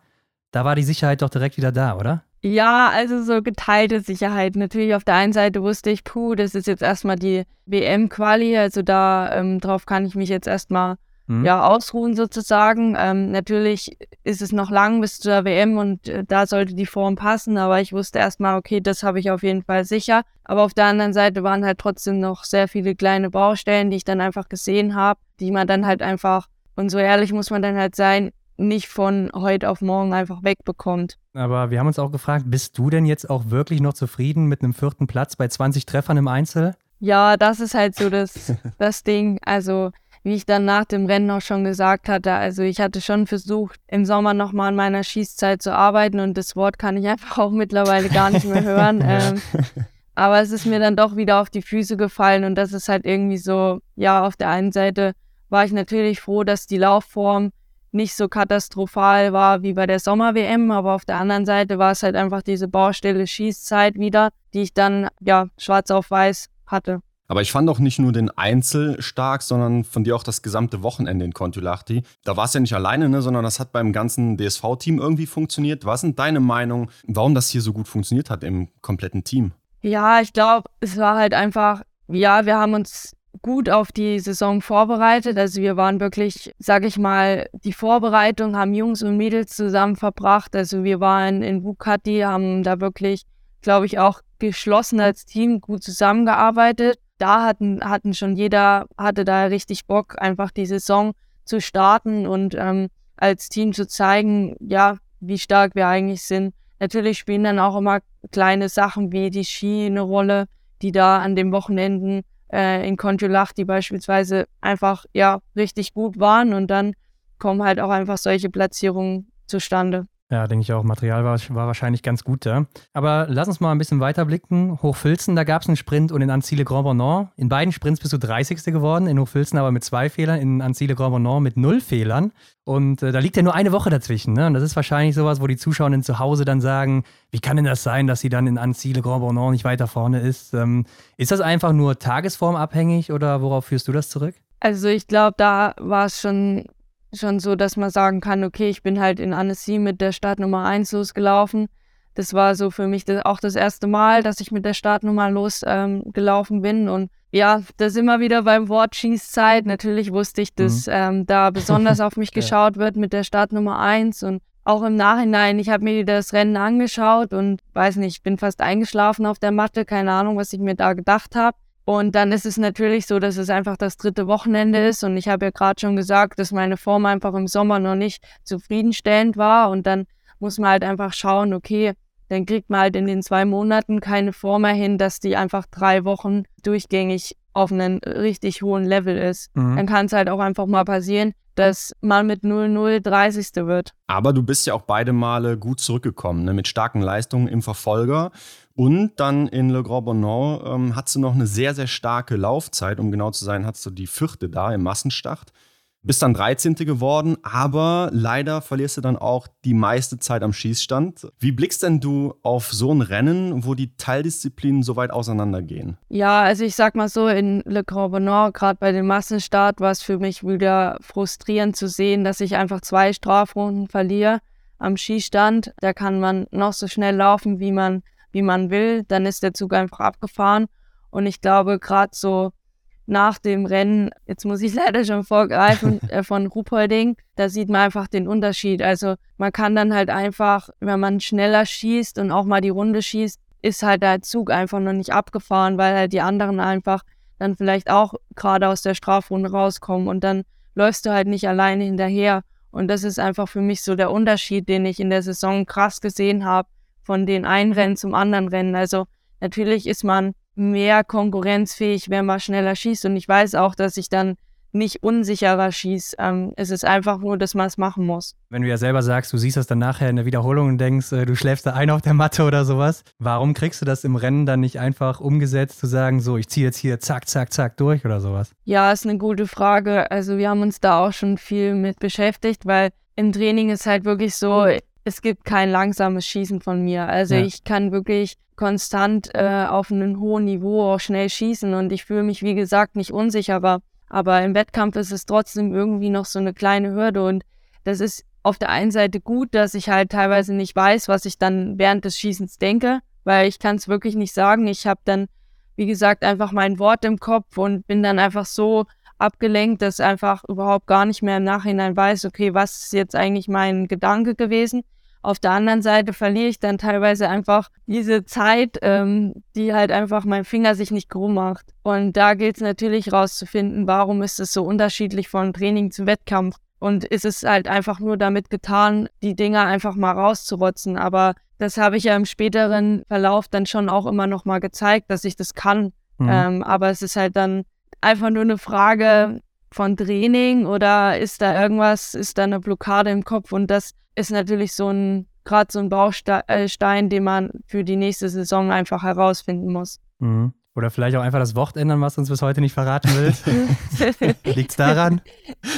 da war die Sicherheit doch direkt wieder da, oder? Ja, also so geteilte Sicherheit. Natürlich auf der einen Seite wusste ich, puh, das ist jetzt erstmal die WM-Quali, also da ähm, drauf kann ich mich jetzt erstmal mhm. ja, ausruhen sozusagen. Ähm, natürlich ist es noch lang bis zur WM und äh, da sollte die Form passen, aber ich wusste erstmal, okay, das habe ich auf jeden Fall sicher. Aber auf der anderen Seite waren halt trotzdem noch sehr viele kleine Baustellen, die ich dann einfach gesehen habe, die man dann halt einfach, und so ehrlich muss man dann halt sein, nicht von heute auf morgen einfach wegbekommt. Aber wir haben uns auch gefragt, bist du denn jetzt auch wirklich noch zufrieden mit einem vierten Platz bei 20 Treffern im Einzel? Ja, das ist halt so das, das Ding. Also, wie ich dann nach dem Rennen auch schon gesagt hatte, also ich hatte schon versucht, im Sommer nochmal an meiner Schießzeit zu arbeiten und das Wort kann ich einfach auch mittlerweile gar nicht mehr hören. ähm, aber es ist mir dann doch wieder auf die Füße gefallen und das ist halt irgendwie so, ja, auf der einen Seite war ich natürlich froh, dass die Laufform nicht so katastrophal war wie bei der Sommer-WM, aber auf der anderen Seite war es halt einfach diese Baustelle Schießzeit wieder, die ich dann ja schwarz auf weiß hatte. Aber ich fand auch nicht nur den Einzel stark, sondern von dir auch das gesamte Wochenende in Kontiolahti. Da war es ja nicht alleine, ne, sondern das hat beim ganzen DSV-Team irgendwie funktioniert. Was sind deine Meinung, warum das hier so gut funktioniert hat im kompletten Team? Ja, ich glaube, es war halt einfach, ja, wir haben uns gut auf die Saison vorbereitet. Also wir waren wirklich, sag ich mal, die Vorbereitung haben Jungs und Mädels zusammen verbracht. Also wir waren in Bukati, haben da wirklich, glaube ich, auch geschlossen als Team gut zusammengearbeitet. Da hatten, hatten schon jeder, hatte da richtig Bock, einfach die Saison zu starten und ähm, als Team zu zeigen, ja, wie stark wir eigentlich sind. Natürlich spielen dann auch immer kleine Sachen wie die Ski eine Rolle, die da an den Wochenenden äh, in Kontiolach, die beispielsweise einfach ja richtig gut waren und dann kommen halt auch einfach solche Platzierungen zustande. Ja, denke ich auch. Material war, war wahrscheinlich ganz gut da. Aber lass uns mal ein bisschen weiterblicken. Hochfilzen, da gab es einen Sprint und in Anzile Grand Bonnant. In beiden Sprints bist du 30. geworden, in Hochfilzen aber mit zwei Fehlern, in Anzile Grand Bonnant mit null Fehlern. Und äh, da liegt ja nur eine Woche dazwischen. Ne? Und das ist wahrscheinlich sowas, wo die Zuschauerinnen zu Hause dann sagen, wie kann denn das sein, dass sie dann in Anzile Grand Bonnant nicht weiter vorne ist? Ähm, ist das einfach nur tagesformabhängig oder worauf führst du das zurück? Also ich glaube, da war es schon schon so, dass man sagen kann, okay, ich bin halt in Annecy mit der Startnummer 1 losgelaufen. Das war so für mich das, auch das erste Mal, dass ich mit der Startnummer losgelaufen ähm, bin. Und ja, da sind wir wieder beim Wort Schießzeit. Natürlich wusste ich, dass mhm. ähm, da besonders auf mich geschaut wird mit der Startnummer 1. Und auch im Nachhinein, ich habe mir das Rennen angeschaut und weiß nicht, ich bin fast eingeschlafen auf der Matte. Keine Ahnung, was ich mir da gedacht habe. Und dann ist es natürlich so, dass es einfach das dritte Wochenende ist. Und ich habe ja gerade schon gesagt, dass meine Form einfach im Sommer noch nicht zufriedenstellend war. Und dann muss man halt einfach schauen, okay, dann kriegt man halt in den zwei Monaten keine Form mehr hin, dass die einfach drei Wochen durchgängig auf einem richtig hohen Level ist. Mhm. Dann kann es halt auch einfach mal passieren, dass man mit 0-0 30. wird. Aber du bist ja auch beide Male gut zurückgekommen, ne? mit starken Leistungen im Verfolger. Und dann in Le Grand Bonnant ähm, hattest du noch eine sehr, sehr starke Laufzeit. Um genau zu sein, hattest du die vierte da im Massenstart. Bist dann 13. geworden, aber leider verlierst du dann auch die meiste Zeit am Schießstand. Wie blickst denn du auf so ein Rennen, wo die Teildisziplinen so weit auseinandergehen? Ja, also ich sag mal so, in Le Grand Bonnant, gerade bei dem Massenstart, war es für mich wieder frustrierend zu sehen, dass ich einfach zwei Strafrunden verliere am Schießstand. Da kann man noch so schnell laufen, wie man wie man will, dann ist der Zug einfach abgefahren. Und ich glaube, gerade so nach dem Rennen, jetzt muss ich leider schon vorgreifen, äh, von Rupolding, da sieht man einfach den Unterschied. Also man kann dann halt einfach, wenn man schneller schießt und auch mal die Runde schießt, ist halt der Zug einfach noch nicht abgefahren, weil halt die anderen einfach dann vielleicht auch gerade aus der Strafrunde rauskommen und dann läufst du halt nicht alleine hinterher. Und das ist einfach für mich so der Unterschied, den ich in der Saison krass gesehen habe von den einen Rennen zum anderen Rennen. Also natürlich ist man mehr konkurrenzfähig, wenn man schneller schießt. Und ich weiß auch, dass ich dann nicht unsicherer schieße. Ähm, es ist einfach nur, dass man es machen muss. Wenn du ja selber sagst, du siehst das dann nachher in der Wiederholung und denkst, äh, du schläfst da ein auf der Matte oder sowas, warum kriegst du das im Rennen dann nicht einfach umgesetzt, zu sagen, so, ich ziehe jetzt hier zack, zack, zack durch oder sowas? Ja, ist eine gute Frage. Also wir haben uns da auch schon viel mit beschäftigt, weil im Training ist halt wirklich so, es gibt kein langsames Schießen von mir. Also ja. ich kann wirklich konstant äh, auf einem hohen Niveau auch schnell schießen und ich fühle mich, wie gesagt, nicht unsicherer. Aber im Wettkampf ist es trotzdem irgendwie noch so eine kleine Hürde und das ist auf der einen Seite gut, dass ich halt teilweise nicht weiß, was ich dann während des Schießens denke, weil ich kann es wirklich nicht sagen. Ich habe dann, wie gesagt, einfach mein Wort im Kopf und bin dann einfach so abgelenkt, dass einfach überhaupt gar nicht mehr im Nachhinein weiß, okay, was ist jetzt eigentlich mein Gedanke gewesen. Auf der anderen Seite verliere ich dann teilweise einfach diese Zeit, ähm, die halt einfach mein Finger sich nicht krumm macht. Und da gilt es natürlich rauszufinden, warum ist es so unterschiedlich von Training zu Wettkampf. Und ist es halt einfach nur damit getan, die Dinger einfach mal rauszurotzen. Aber das habe ich ja im späteren Verlauf dann schon auch immer noch mal gezeigt, dass ich das kann. Mhm. Ähm, aber es ist halt dann einfach nur eine Frage von Training oder ist da irgendwas, ist da eine Blockade im Kopf? Und das ist natürlich so ein, gerade so ein Baustein, äh, den man für die nächste Saison einfach herausfinden muss. Mhm. Oder vielleicht auch einfach das Wort ändern, was du uns bis heute nicht verraten willst. Liegt es daran?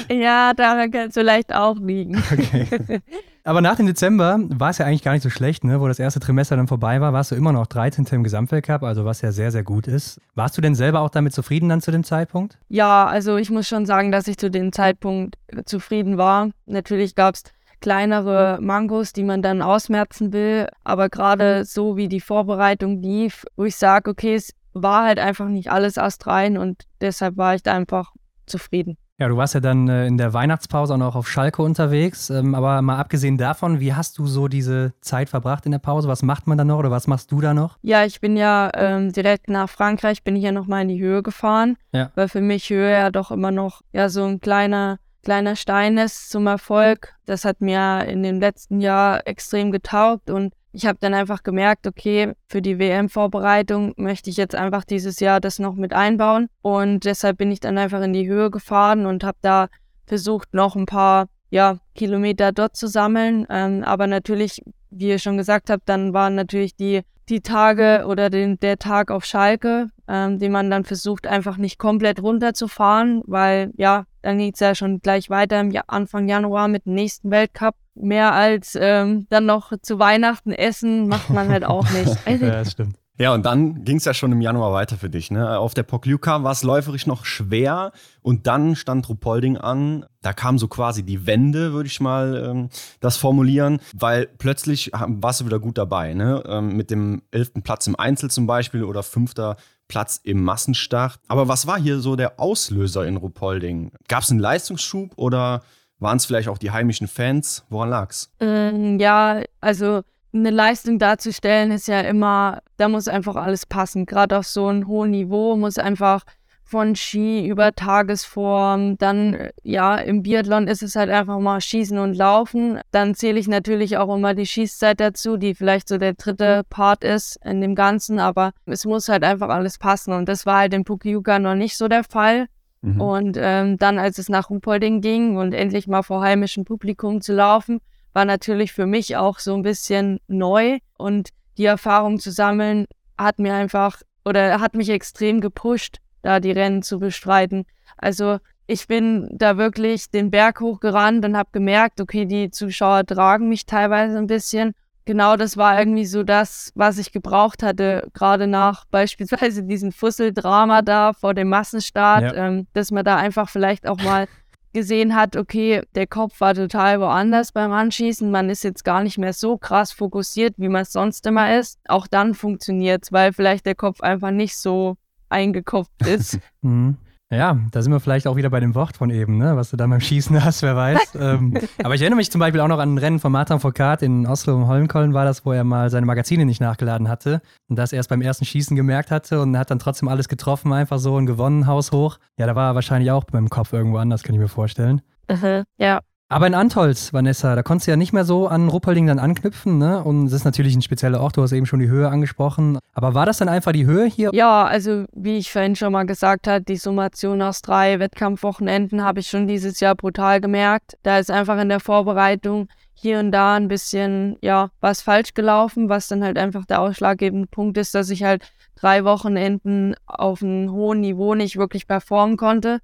Ja, daran kann es vielleicht auch liegen. Okay. Aber nach dem Dezember war es ja eigentlich gar nicht so schlecht, ne? wo das erste Trimester dann vorbei war, warst du immer noch 13. im Gesamtweltcup, also was ja sehr, sehr gut ist. Warst du denn selber auch damit zufrieden dann zu dem Zeitpunkt? Ja, also ich muss schon sagen, dass ich zu dem Zeitpunkt zufrieden war. Natürlich gab es kleinere Mangos, die man dann ausmerzen will, aber gerade so wie die Vorbereitung lief, wo ich sage, okay, es war halt einfach nicht alles astrein und deshalb war ich da einfach zufrieden. Ja, du warst ja dann äh, in der Weihnachtspause auch noch auf Schalke unterwegs. Ähm, aber mal abgesehen davon, wie hast du so diese Zeit verbracht in der Pause? Was macht man da noch oder was machst du da noch? Ja, ich bin ja ähm, direkt nach Frankreich, bin ich ja nochmal in die Höhe gefahren, ja. weil für mich Höhe ja doch immer noch ja so ein kleiner kleiner Stein ist zum Erfolg. Das hat mir in dem letzten Jahr extrem getaugt und ich habe dann einfach gemerkt, okay, für die WM-Vorbereitung möchte ich jetzt einfach dieses Jahr das noch mit einbauen. Und deshalb bin ich dann einfach in die Höhe gefahren und habe da versucht, noch ein paar ja, Kilometer dort zu sammeln. Ähm, aber natürlich, wie ihr schon gesagt habt, dann waren natürlich die, die Tage oder den, der Tag auf Schalke, ähm, den man dann versucht, einfach nicht komplett runterzufahren, weil ja, dann geht es ja schon gleich weiter im Anfang Januar mit dem nächsten Weltcup mehr als ähm, dann noch zu Weihnachten essen, macht man halt auch nicht. ja, das stimmt. Ja, und dann ging es ja schon im Januar weiter für dich. Ne? Auf der Pokljuka war es läuferisch noch schwer und dann stand Rupolding an. Da kam so quasi die Wende, würde ich mal ähm, das formulieren, weil plötzlich warst du wieder gut dabei. Ne? Ähm, mit dem elften Platz im Einzel zum Beispiel oder fünfter Platz im Massenstart. Aber was war hier so der Auslöser in Rupolding? Gab es einen Leistungsschub oder waren es vielleicht auch die heimischen Fans? Woran lag's? Ähm, ja, also eine Leistung darzustellen ist ja immer, da muss einfach alles passen. Gerade auf so einem hohen Niveau muss einfach von Ski über Tagesform, dann ja, im Biathlon ist es halt einfach mal Schießen und Laufen. Dann zähle ich natürlich auch immer die Schießzeit dazu, die vielleicht so der dritte Part ist in dem Ganzen, aber es muss halt einfach alles passen und das war halt in Pukiuka noch nicht so der Fall. Mhm. Und ähm, dann, als es nach Ruhpolding ging und endlich mal vor heimischem Publikum zu laufen, war natürlich für mich auch so ein bisschen neu. Und die Erfahrung zu sammeln, hat mir einfach oder hat mich extrem gepusht, da die Rennen zu bestreiten. Also ich bin da wirklich den Berg hochgerannt und habe gemerkt, okay, die Zuschauer tragen mich teilweise ein bisschen genau das war irgendwie so das, was ich gebraucht hatte, gerade nach beispielsweise diesem Fusseldrama da vor dem Massenstart, ja. ähm, dass man da einfach vielleicht auch mal gesehen hat, okay, der Kopf war total woanders beim Anschießen, man ist jetzt gar nicht mehr so krass fokussiert, wie man es sonst immer ist. Auch dann funktioniert es, weil vielleicht der Kopf einfach nicht so eingekopft ist. mhm. Ja, da sind wir vielleicht auch wieder bei dem Wort von eben, ne? was du da beim Schießen hast, wer weiß. ähm, aber ich erinnere mich zum Beispiel auch noch an ein Rennen von Martin Foucault in Oslo und Holmenkollen war das, wo er mal seine Magazine nicht nachgeladen hatte und das erst beim ersten Schießen gemerkt hatte und hat dann trotzdem alles getroffen, einfach so und gewonnen, Haus hoch. Ja, da war er wahrscheinlich auch beim Kopf irgendwo anders, kann ich mir vorstellen. Mhm, ja. Aber in Antolz, Vanessa, da konntest du ja nicht mehr so an Ruppolding dann anknüpfen, ne? Und es ist natürlich ein spezieller Ort, du hast eben schon die Höhe angesprochen. Aber war das dann einfach die Höhe hier? Ja, also wie ich vorhin schon mal gesagt habe, die Summation aus drei Wettkampfwochenenden habe ich schon dieses Jahr brutal gemerkt. Da ist einfach in der Vorbereitung hier und da ein bisschen, ja, was falsch gelaufen, was dann halt einfach der ausschlaggebende Punkt ist, dass ich halt drei Wochenenden auf einem hohen Niveau nicht wirklich performen konnte.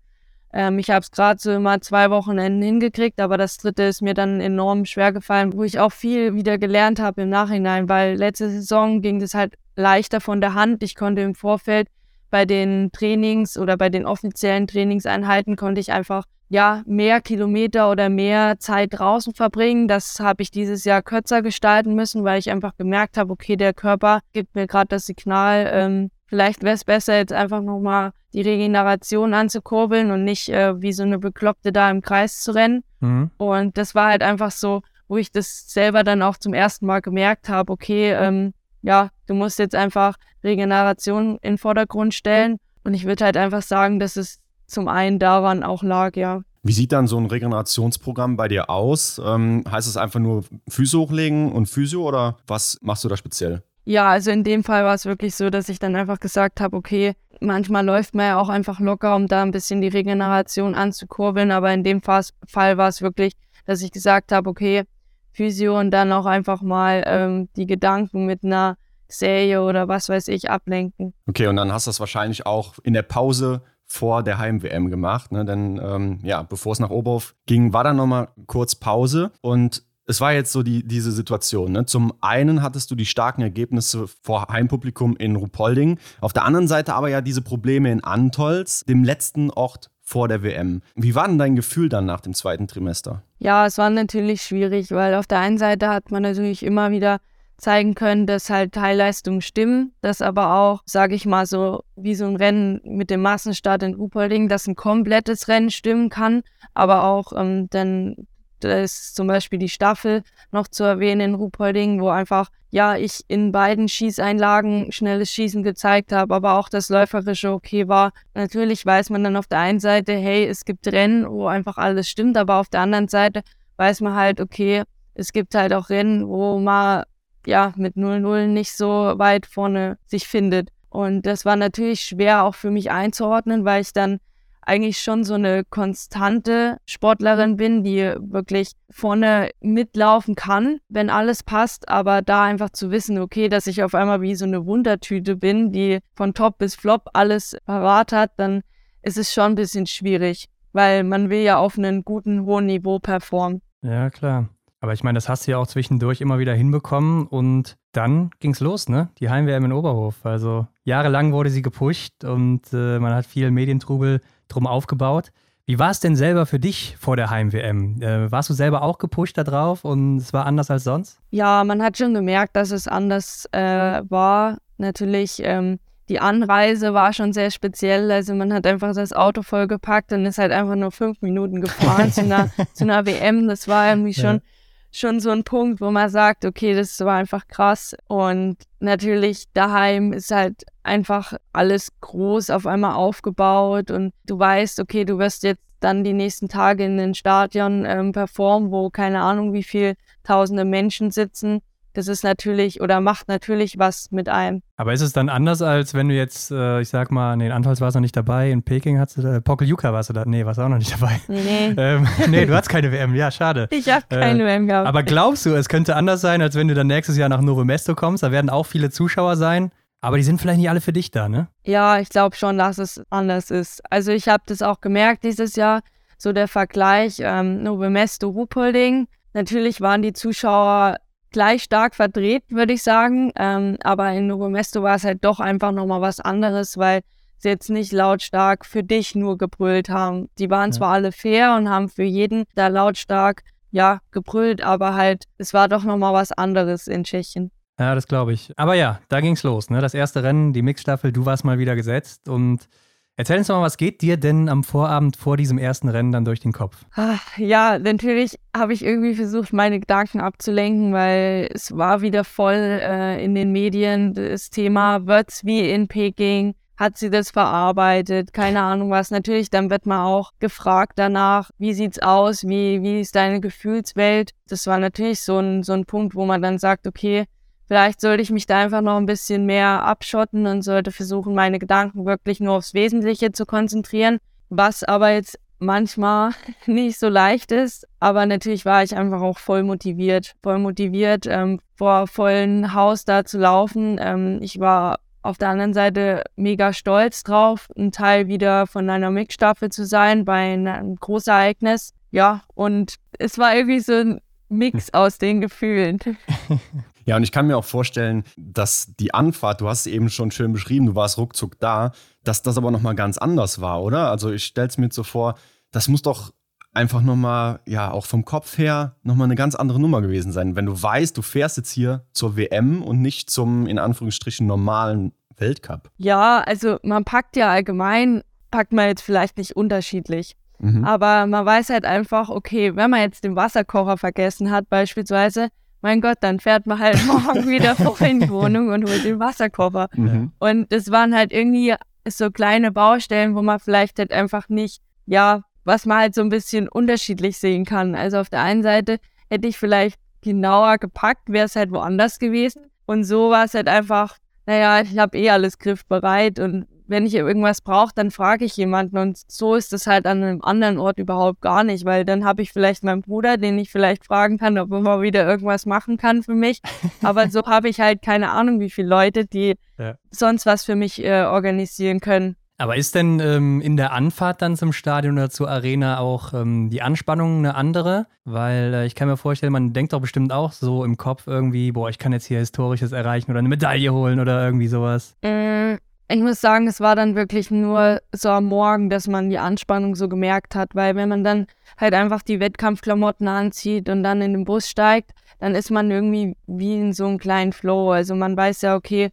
Ähm, ich habe es gerade so immer zwei Wochenenden hingekriegt, aber das dritte ist mir dann enorm schwer gefallen, wo ich auch viel wieder gelernt habe im Nachhinein, weil letzte Saison ging das halt leichter von der Hand. Ich konnte im Vorfeld bei den Trainings oder bei den offiziellen Trainingseinheiten konnte ich einfach ja mehr Kilometer oder mehr Zeit draußen verbringen. Das habe ich dieses Jahr kürzer gestalten müssen, weil ich einfach gemerkt habe, okay, der Körper gibt mir gerade das Signal, ähm, vielleicht wäre es besser, jetzt einfach nochmal die Regeneration anzukurbeln und nicht äh, wie so eine Bekloppte da im Kreis zu rennen. Mhm. Und das war halt einfach so, wo ich das selber dann auch zum ersten Mal gemerkt habe, okay, ähm, ja, du musst jetzt einfach Regeneration in den Vordergrund stellen. Und ich würde halt einfach sagen, dass es zum einen daran auch lag, ja. Wie sieht dann so ein Regenerationsprogramm bei dir aus? Ähm, heißt es einfach nur Füße hochlegen und Physio oder was machst du da speziell? Ja, also in dem Fall war es wirklich so, dass ich dann einfach gesagt habe, okay, manchmal läuft man ja auch einfach locker, um da ein bisschen die Regeneration anzukurbeln, aber in dem Fall war es wirklich, dass ich gesagt habe, okay, Physio und dann auch einfach mal ähm, die Gedanken mit einer Serie oder was weiß ich ablenken. Okay, und dann hast du das wahrscheinlich auch in der Pause vor der Heim-WM gemacht. Ne? Denn ähm, ja, bevor es nach Oberhof ging, war dann nochmal kurz Pause und es war jetzt so die, diese Situation. Ne? Zum einen hattest du die starken Ergebnisse vor Heimpublikum in Rupolding, auf der anderen Seite aber ja diese Probleme in Antolz, dem letzten Ort vor der WM. Wie war denn dein Gefühl dann nach dem zweiten Trimester? Ja, es war natürlich schwierig, weil auf der einen Seite hat man natürlich immer wieder zeigen können, dass halt Teilleistungen stimmen, dass aber auch, sage ich mal so, wie so ein Rennen mit dem Massenstart in Rupolding, dass ein komplettes Rennen stimmen kann, aber auch ähm, dann da ist zum Beispiel die Staffel noch zu erwähnen in Rupolding, wo einfach, ja, ich in beiden Schießeinlagen schnelles Schießen gezeigt habe, aber auch das Läuferische okay war. Natürlich weiß man dann auf der einen Seite, hey, es gibt Rennen, wo einfach alles stimmt, aber auf der anderen Seite weiß man halt, okay, es gibt halt auch Rennen, wo man ja, mit 0-0 nicht so weit vorne sich findet. Und das war natürlich schwer auch für mich einzuordnen, weil ich dann eigentlich schon so eine konstante Sportlerin bin, die wirklich vorne mitlaufen kann, wenn alles passt, aber da einfach zu wissen, okay, dass ich auf einmal wie so eine Wundertüte bin, die von Top bis Flop alles parat hat, dann ist es schon ein bisschen schwierig, weil man will ja auf einem guten, hohen Niveau performen. Ja, klar. Aber ich meine, das hast du ja auch zwischendurch immer wieder hinbekommen und dann ging's los, ne? Die Heim-WM in Oberhof. Also jahrelang wurde sie gepusht und äh, man hat viel Medientrubel drum aufgebaut. Wie war es denn selber für dich vor der Heim-WM? Äh, warst du selber auch gepusht da drauf und es war anders als sonst? Ja, man hat schon gemerkt, dass es anders äh, war. Natürlich, ähm, die Anreise war schon sehr speziell. Also man hat einfach das Auto vollgepackt und ist halt einfach nur fünf Minuten gefahren zu, einer, zu einer WM. Das war irgendwie schon... Ja schon so ein Punkt, wo man sagt, okay, das war einfach krass. Und natürlich daheim ist halt einfach alles groß auf einmal aufgebaut und du weißt, okay, du wirst jetzt dann die nächsten Tage in den Stadion ähm, performen, wo keine Ahnung, wie viel tausende Menschen sitzen das ist natürlich oder macht natürlich was mit einem. Aber ist es dann anders, als wenn du jetzt, äh, ich sag mal, nee, in Anfalls warst du noch nicht dabei, in Peking hast du da, Pokeljuka warst du da, nee, warst du auch noch nicht dabei. Nee. ähm, nee, du hast keine WM, ja, schade. Ich habe keine äh, WM gehabt. Aber glaubst du, es könnte anders sein, als wenn du dann nächstes Jahr nach Novo Mesto kommst? Da werden auch viele Zuschauer sein. Aber die sind vielleicht nicht alle für dich da, ne? Ja, ich glaube schon, dass es anders ist. Also ich habe das auch gemerkt dieses Jahr, so der Vergleich ähm, Novo Mesto Ruhpolding. Natürlich waren die Zuschauer gleich stark verdreht, würde ich sagen. Ähm, aber in Novo Mesto war es halt doch einfach nochmal was anderes, weil sie jetzt nicht lautstark für dich nur gebrüllt haben. Die waren ja. zwar alle fair und haben für jeden da lautstark ja gebrüllt, aber halt es war doch nochmal was anderes in Tschechien. Ja, das glaube ich. Aber ja, da ging's los. Ne? Das erste Rennen, die Mixstaffel, du warst mal wieder gesetzt und Erzähl uns doch mal, was geht dir denn am Vorabend vor diesem ersten Rennen dann durch den Kopf? Ach, ja, natürlich habe ich irgendwie versucht, meine Gedanken abzulenken, weil es war wieder voll äh, in den Medien das Thema, wird's wie in Peking? Hat sie das verarbeitet? Keine Ahnung was. Natürlich, dann wird man auch gefragt danach, wie sieht's aus? Wie, wie ist deine Gefühlswelt? Das war natürlich so ein, so ein Punkt, wo man dann sagt, okay, Vielleicht sollte ich mich da einfach noch ein bisschen mehr abschotten und sollte versuchen, meine Gedanken wirklich nur aufs Wesentliche zu konzentrieren, was aber jetzt manchmal nicht so leicht ist. Aber natürlich war ich einfach auch voll motiviert, voll motiviert, ähm, vor vollen Haus da zu laufen. Ähm, ich war auf der anderen Seite mega stolz drauf, ein Teil wieder von einer Mixstaffel zu sein bei einem Großereignis. Ja, und es war irgendwie so ein Mix aus den Gefühlen. Ja, und ich kann mir auch vorstellen, dass die Anfahrt, du hast es eben schon schön beschrieben, du warst ruckzuck da, dass das aber nochmal ganz anders war, oder? Also ich stelle es mir so vor, das muss doch einfach nochmal, ja, auch vom Kopf her nochmal eine ganz andere Nummer gewesen sein. Wenn du weißt, du fährst jetzt hier zur WM und nicht zum, in Anführungsstrichen, normalen Weltcup. Ja, also man packt ja allgemein, packt man jetzt vielleicht nicht unterschiedlich. Mhm. Aber man weiß halt einfach, okay, wenn man jetzt den Wasserkocher vergessen hat, beispielsweise, mein Gott, dann fährt man halt morgen wieder vor in die Wohnung und holt den Wasserkocher. Mhm. Und das waren halt irgendwie so kleine Baustellen, wo man vielleicht halt einfach nicht, ja, was man halt so ein bisschen unterschiedlich sehen kann. Also auf der einen Seite hätte ich vielleicht genauer gepackt, wäre es halt woanders gewesen. Und so war es halt einfach, naja, ich habe eh alles griffbereit und wenn ich irgendwas brauche, dann frage ich jemanden. Und so ist es halt an einem anderen Ort überhaupt gar nicht, weil dann habe ich vielleicht meinen Bruder, den ich vielleicht fragen kann, ob er mal wieder irgendwas machen kann für mich. Aber so habe ich halt keine Ahnung, wie viele Leute, die ja. sonst was für mich äh, organisieren können. Aber ist denn ähm, in der Anfahrt dann zum Stadion oder zur Arena auch ähm, die Anspannung eine andere? Weil äh, ich kann mir vorstellen, man denkt doch bestimmt auch so im Kopf irgendwie, boah, ich kann jetzt hier Historisches erreichen oder eine Medaille holen oder irgendwie sowas. Mm, ich muss sagen, es war dann wirklich nur so am Morgen, dass man die Anspannung so gemerkt hat, weil wenn man dann halt einfach die Wettkampfklamotten anzieht und dann in den Bus steigt, dann ist man irgendwie wie in so einem kleinen Flow. Also man weiß ja, okay,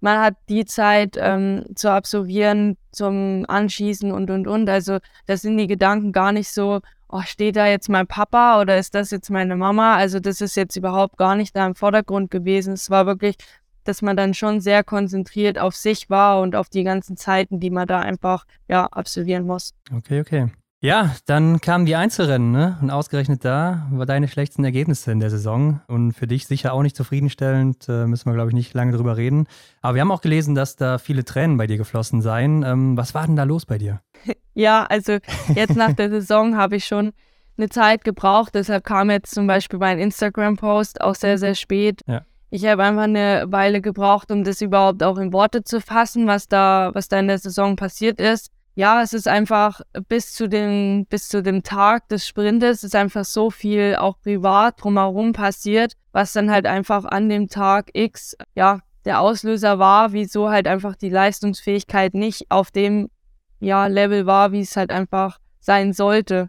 man hat die Zeit ähm, zu absolvieren, zum Anschießen und und und. Also das sind die Gedanken gar nicht so, oh, steht da jetzt mein Papa oder ist das jetzt meine Mama? Also das ist jetzt überhaupt gar nicht da im Vordergrund gewesen. Es war wirklich dass man dann schon sehr konzentriert auf sich war und auf die ganzen Zeiten, die man da einfach ja, absolvieren muss. Okay, okay. Ja, dann kamen die Einzelrennen, ne? Und ausgerechnet da war deine schlechtesten Ergebnisse in der Saison. Und für dich sicher auch nicht zufriedenstellend, äh, müssen wir, glaube ich, nicht lange drüber reden. Aber wir haben auch gelesen, dass da viele Tränen bei dir geflossen seien. Ähm, was war denn da los bei dir? Ja, also jetzt nach der Saison habe ich schon eine Zeit gebraucht. Deshalb kam jetzt zum Beispiel mein Instagram-Post auch sehr, sehr spät. Ja. Ich habe einfach eine Weile gebraucht, um das überhaupt auch in Worte zu fassen, was da, was da in der Saison passiert ist. Ja, es ist einfach bis zu dem, bis zu dem Tag des Sprintes ist einfach so viel auch privat drumherum passiert, was dann halt einfach an dem Tag X, ja, der Auslöser war, wieso halt einfach die Leistungsfähigkeit nicht auf dem, ja, Level war, wie es halt einfach sein sollte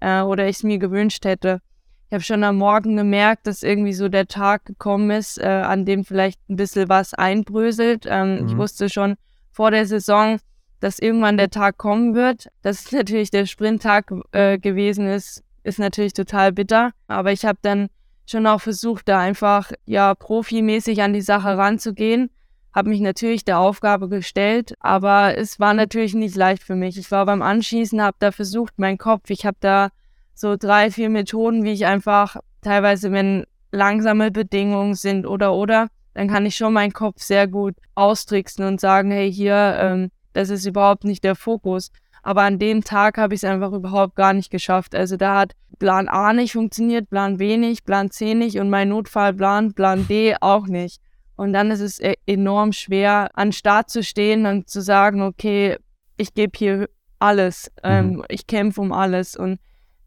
äh, oder ich es mir gewünscht hätte ich habe schon am Morgen gemerkt, dass irgendwie so der Tag gekommen ist, äh, an dem vielleicht ein bisschen was einbröselt. Ähm, mhm. Ich wusste schon vor der Saison, dass irgendwann der Tag kommen wird. Dass es natürlich der Sprinttag äh, gewesen ist, ist natürlich total bitter. Aber ich habe dann schon auch versucht, da einfach ja profimäßig an die Sache ranzugehen. Habe mich natürlich der Aufgabe gestellt, aber es war natürlich nicht leicht für mich. Ich war beim Anschießen, habe da versucht, meinen Kopf, ich habe da so drei, vier Methoden, wie ich einfach teilweise, wenn langsame Bedingungen sind oder oder, dann kann ich schon meinen Kopf sehr gut austricksen und sagen, hey, hier, ähm, das ist überhaupt nicht der Fokus. Aber an dem Tag habe ich es einfach überhaupt gar nicht geschafft. Also da hat Plan A nicht funktioniert, Plan B nicht, Plan C nicht und mein Notfallplan, Plan D auch nicht. Und dann ist es e-, enorm schwer, an Start zu stehen und zu sagen, okay, ich gebe hier alles, ähm, mhm. ich kämpfe um alles. Und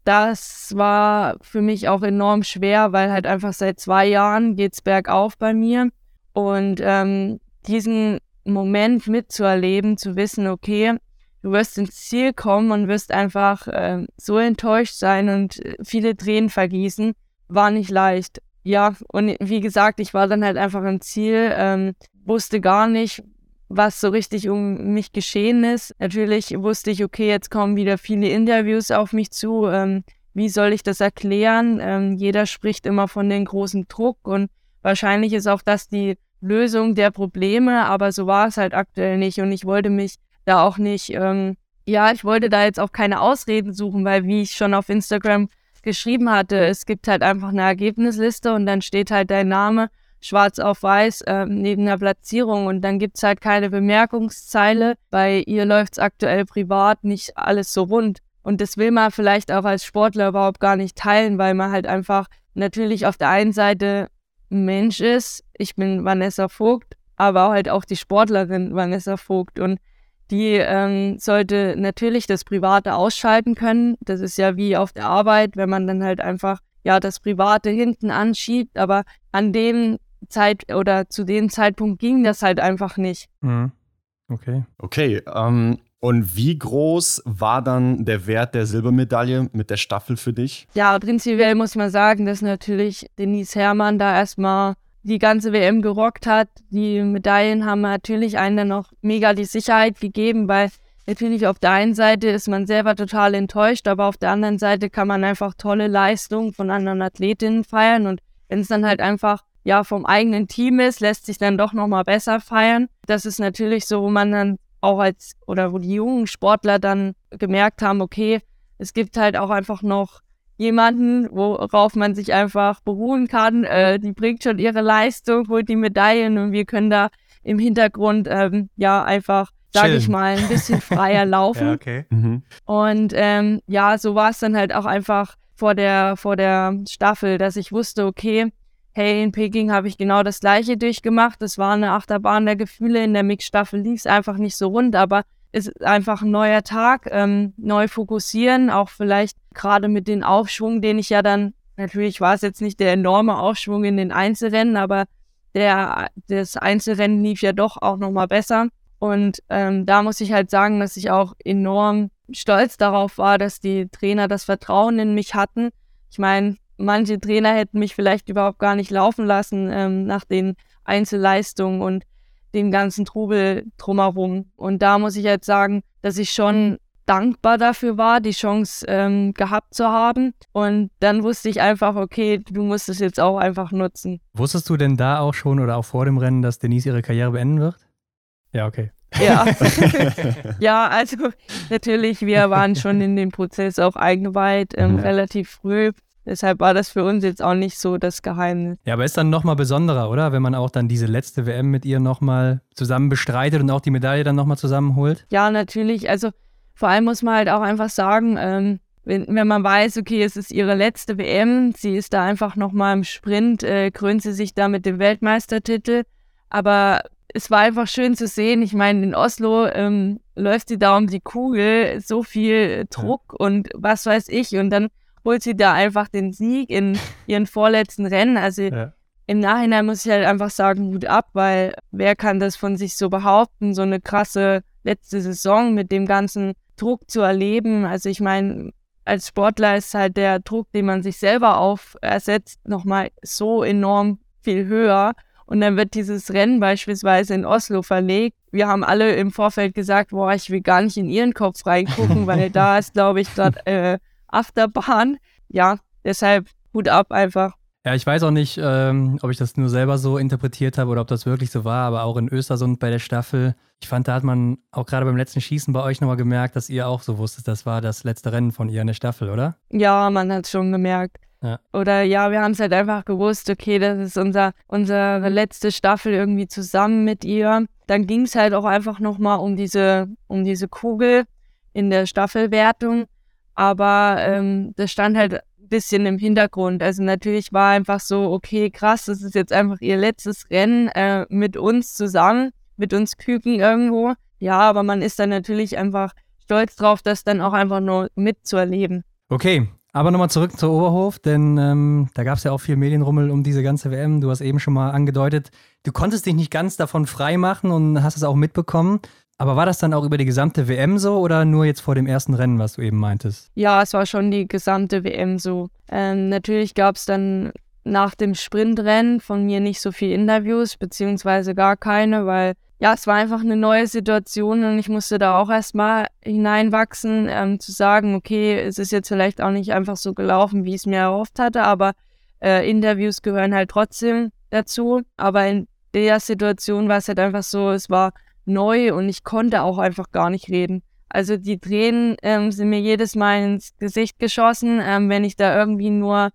das war für mich auch enorm schwer, weil halt einfach seit zwei Jahren geht es bergauf bei mir. Und ähm, diesen Moment mitzuerleben, zu wissen, okay, du wirst ins Ziel kommen und wirst einfach äh, so enttäuscht sein und äh, viele Tränen vergießen, war nicht leicht. Ja, und wie gesagt, ich war dann halt einfach im Ziel, ähm, wusste gar nicht, was so richtig um mich geschehen ist. Natürlich wusste ich, okay, jetzt kommen wieder viele Interviews auf mich zu. Ähm, wie soll ich das erklären? Ähm, jeder spricht immer von dem großen Druck und wahrscheinlich ist auch das die Lösung der Probleme, aber so war es halt aktuell nicht und ich wollte mich da auch nicht, ähm, ja, ich wollte da jetzt auch keine Ausreden suchen, weil wie ich schon auf Instagram geschrieben hatte, es gibt halt einfach eine Ergebnisliste und dann steht halt dein Name schwarz auf weiß äh, neben der Platzierung und dann gibt es halt keine Bemerkungszeile. Bei ihr läuft es aktuell privat nicht alles so rund. Und das will man vielleicht auch als Sportler überhaupt gar nicht teilen, weil man halt einfach natürlich auf der einen Seite ein Mensch ist. Ich bin Vanessa Vogt, aber halt auch die Sportlerin Vanessa Vogt. Und die ähm, sollte natürlich das Private ausschalten können. Das ist ja wie auf der Arbeit, wenn man dann halt einfach ja das Private hinten anschiebt. Aber an dem Zeit oder zu dem Zeitpunkt ging das halt einfach nicht. Mhm. Okay. Okay, ähm, und wie groß war dann der Wert der Silbermedaille mit der Staffel für dich? Ja, prinzipiell muss man sagen, dass natürlich Denise Herrmann da erstmal die ganze WM gerockt hat. Die Medaillen haben natürlich einen dann noch mega die Sicherheit gegeben, weil natürlich auf der einen Seite ist man selber total enttäuscht, aber auf der anderen Seite kann man einfach tolle Leistungen von anderen Athletinnen feiern und wenn es dann halt einfach ja vom eigenen Team ist, lässt sich dann doch nochmal besser feiern. Das ist natürlich so, wo man dann auch als, oder wo die jungen Sportler dann gemerkt haben, okay, es gibt halt auch einfach noch jemanden, worauf man sich einfach beruhen kann. Äh, die bringt schon ihre Leistung, holt die Medaillen und wir können da im Hintergrund ähm, ja einfach, sage ich mal, ein bisschen freier laufen. ja, okay. Mhm. Und ähm, ja, so war es dann halt auch einfach vor der, vor der Staffel, dass ich wusste, okay, hey, in Peking habe ich genau das gleiche durchgemacht. Es war eine Achterbahn der Gefühle. In der Mix-Staffel lief es einfach nicht so rund, aber es ist einfach ein neuer Tag, ähm, neu fokussieren, auch vielleicht gerade mit dem Aufschwung, den ich ja dann, natürlich war es jetzt nicht der enorme Aufschwung in den Einzelrennen, aber der, das Einzelrennen lief ja doch auch nochmal besser. Und ähm, da muss ich halt sagen, dass ich auch enorm stolz darauf war, dass die Trainer das Vertrauen in mich hatten. Ich meine, manche Trainer hätten mich vielleicht überhaupt gar nicht laufen lassen ähm, nach den Einzelleistungen und dem ganzen Trubel drumherum. Und da muss ich jetzt sagen, dass ich schon dankbar dafür war, die Chance ähm, gehabt zu haben. Und dann wusste ich einfach, okay, du musst es jetzt auch einfach nutzen. Wusstest du denn da auch schon oder auch vor dem Rennen, dass Denise ihre Karriere beenden wird? Ja, okay. Ja. ja, also natürlich, wir waren schon in den Prozess auch eingeweiht, ähm, Ja. relativ früh. Deshalb war das für uns jetzt auch nicht so das Geheimnis. Ja, aber ist dann nochmal besonderer, oder? Wenn man auch dann diese letzte WM mit ihr nochmal zusammen bestreitet und auch die Medaille dann nochmal zusammenholt? Ja, natürlich. Also vor allem muss man halt auch einfach sagen, ähm, wenn, wenn man weiß, okay, es ist ihre letzte WM, sie ist da einfach nochmal im Sprint, äh, krönt sie sich da mit dem Weltmeistertitel. Aber es war einfach schön zu sehen. Ich meine, in Oslo ähm, läuft sie da um die Kugel, so viel Druck und was weiß ich. Und dann holt sie da einfach den Sieg in ihren vorletzten Rennen. Also Ja. im Nachhinein muss ich halt einfach sagen, Hut ab, weil wer kann das von sich so behaupten, so eine krasse letzte Saison mit dem ganzen Druck zu erleben. Also ich meine, als Sportler ist halt der Druck, den man sich selber aufersetzt, nochmal so enorm viel höher. Und dann wird dieses Rennen beispielsweise in Oslo verlegt. Wir haben alle im Vorfeld gesagt, boah, ich will gar nicht in ihren Kopf reingucken, weil da ist, glaube ich, gerade äh, Achterbahn. Ja, deshalb Hut ab einfach. Ja, ich weiß auch nicht, ähm, ob ich das nur selber so interpretiert habe oder ob das wirklich so war, aber auch in Östersund bei der Staffel, ich fand, da hat man auch gerade beim letzten Schießen bei euch nochmal gemerkt, dass ihr auch so wusstet, das war das letzte Rennen von ihr in der Staffel, oder? Ja, man hat schon gemerkt. Ja. Oder ja, wir haben es halt einfach gewusst, okay, das ist unser, unsere letzte Staffel irgendwie zusammen mit ihr. Dann ging es halt auch einfach nochmal um diese, um diese Kugel in der Staffelwertung. Aber ähm, das stand halt ein bisschen im Hintergrund. Also natürlich war einfach so, okay, krass, das ist jetzt einfach ihr letztes Rennen äh, mit uns zusammen, mit uns Küken irgendwo. Ja, aber man ist dann natürlich einfach stolz drauf, das dann auch einfach nur mitzuerleben. Okay, aber nochmal zurück zur Oberhof, denn ähm, da gab es ja auch viel Medienrummel um diese ganze WM. Du hast eben schon mal angedeutet, du konntest dich nicht ganz davon frei machen und hast es auch mitbekommen. Aber war das dann auch über die gesamte WM so oder nur jetzt vor dem ersten Rennen, was du eben meintest? Ja, es war schon die gesamte WM so. Ähm, natürlich gab es dann nach dem Sprintrennen von mir nicht so viele Interviews, beziehungsweise gar keine, weil ja, es war einfach eine neue Situation und ich musste da auch erstmal hineinwachsen, ähm, zu sagen, okay, es ist jetzt vielleicht auch nicht einfach so gelaufen, wie ich es mir erhofft hatte, aber äh, Interviews gehören halt trotzdem dazu. Aber in der Situation war es halt einfach so, es war neu und ich konnte auch einfach gar nicht reden. Also die Tränen ähm, sind mir jedes Mal ins Gesicht geschossen, ähm, wenn ich da irgendwie nur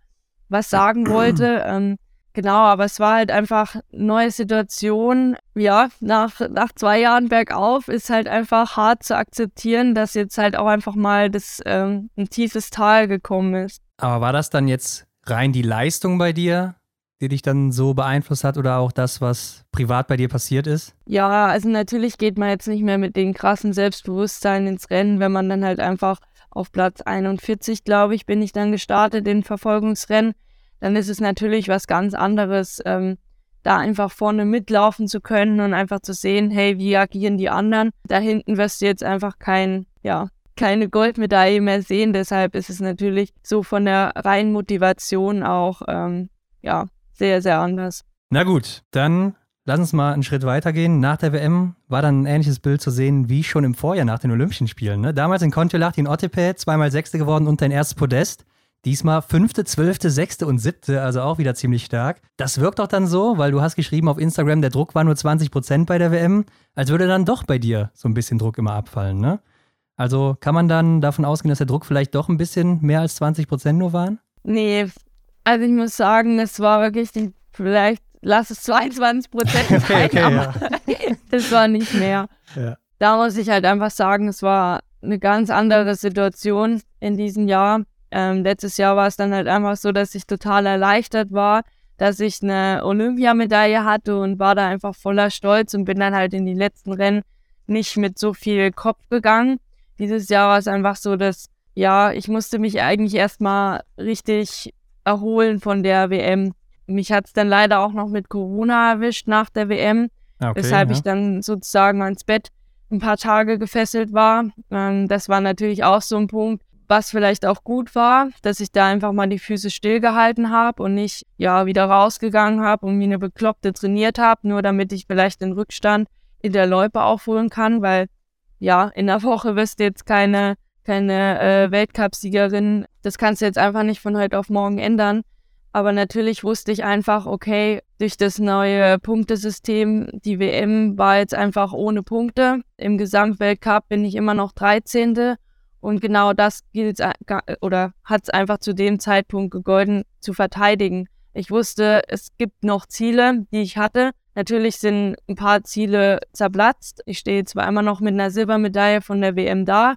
was sagen wollte. Ähm, genau, aber es war halt einfach neue Situation. Ja, nach, nach zwei Jahren bergauf ist halt einfach hart zu akzeptieren, dass jetzt halt auch einfach mal das ähm, ein tiefes Tal gekommen ist. Aber war das dann jetzt rein die Leistung bei dir, die dich dann so beeinflusst hat oder auch das, was privat bei dir passiert ist? Ja, also natürlich geht man jetzt nicht mehr mit dem krassen Selbstbewusstsein ins Rennen, wenn man dann halt einfach auf Platz 41, glaube ich, bin ich dann gestartet in Verfolgungsrennen. Dann ist es natürlich was ganz anderes, ähm, da einfach vorne mitlaufen zu können und einfach zu sehen, hey, wie agieren die anderen. Da hinten wirst du jetzt einfach kein, ja, keine Goldmedaille mehr sehen. Deshalb ist es natürlich so von der reinen Motivation auch, ähm, ja, sehr, sehr anders. Na gut, dann lass uns mal einen Schritt weitergehen. Nach der WM war dann ein ähnliches Bild zu sehen wie schon im Vorjahr nach den Olympischen Spielen. Ne? Damals in Kontiolahti in Ottepe, zweimal Sechste geworden und dein erstes Podest. Diesmal fünfte, zwölfte, sechste und siebte, also auch wieder ziemlich stark. Das wirkt doch dann so, weil du hast geschrieben auf Instagram, der Druck war nur 20 Prozent bei der WM, als würde dann doch bei dir so ein bisschen Druck immer abfallen, ne? Also kann man dann davon ausgehen, dass der Druck vielleicht doch ein bisschen mehr als 20 Prozent nur waren? Nee, also ich muss sagen, es war wirklich die, vielleicht lass es 22 Prozent sein, okay, okay, aber ja. das war nicht mehr. Ja. Da muss ich halt einfach sagen, es war eine ganz andere Situation in diesem Jahr. Ähm, letztes Jahr war es dann halt einfach so, dass ich total erleichtert war, dass ich eine Olympiamedaille hatte und war da einfach voller Stolz und bin dann halt in die letzten Rennen nicht mit so viel Kopf gegangen. Dieses Jahr war es einfach so, dass ja, ich musste mich eigentlich erstmal richtig erholen von der WM. Mich hat es dann leider auch noch mit Corona erwischt nach der WM, ah, okay, weshalb ja. ich dann sozusagen ans Bett ein paar Tage gefesselt war. Ähm, das war natürlich auch so ein Punkt, was vielleicht auch gut war, dass ich da einfach mal die Füße stillgehalten habe und nicht ja wieder rausgegangen habe und wie eine Bekloppte trainiert habe, nur damit ich vielleicht den Rückstand in der Loipe aufholen kann, weil ja, in der Woche wirst du jetzt keine, keine äh, Weltcupsiegerin. Das kannst du jetzt einfach nicht von heute auf morgen ändern. Aber natürlich wusste ich einfach, okay, durch das neue Punktesystem, die WM war jetzt einfach ohne Punkte. Im Gesamtweltcup bin ich immer noch 13. Und genau das gilt oder hat es einfach zu dem Zeitpunkt gegolten zu verteidigen. Ich wusste, es gibt noch Ziele, die ich hatte. Natürlich sind ein paar Ziele zerplatzt. Ich stehe zwar immer noch mit einer Silbermedaille von der WM da,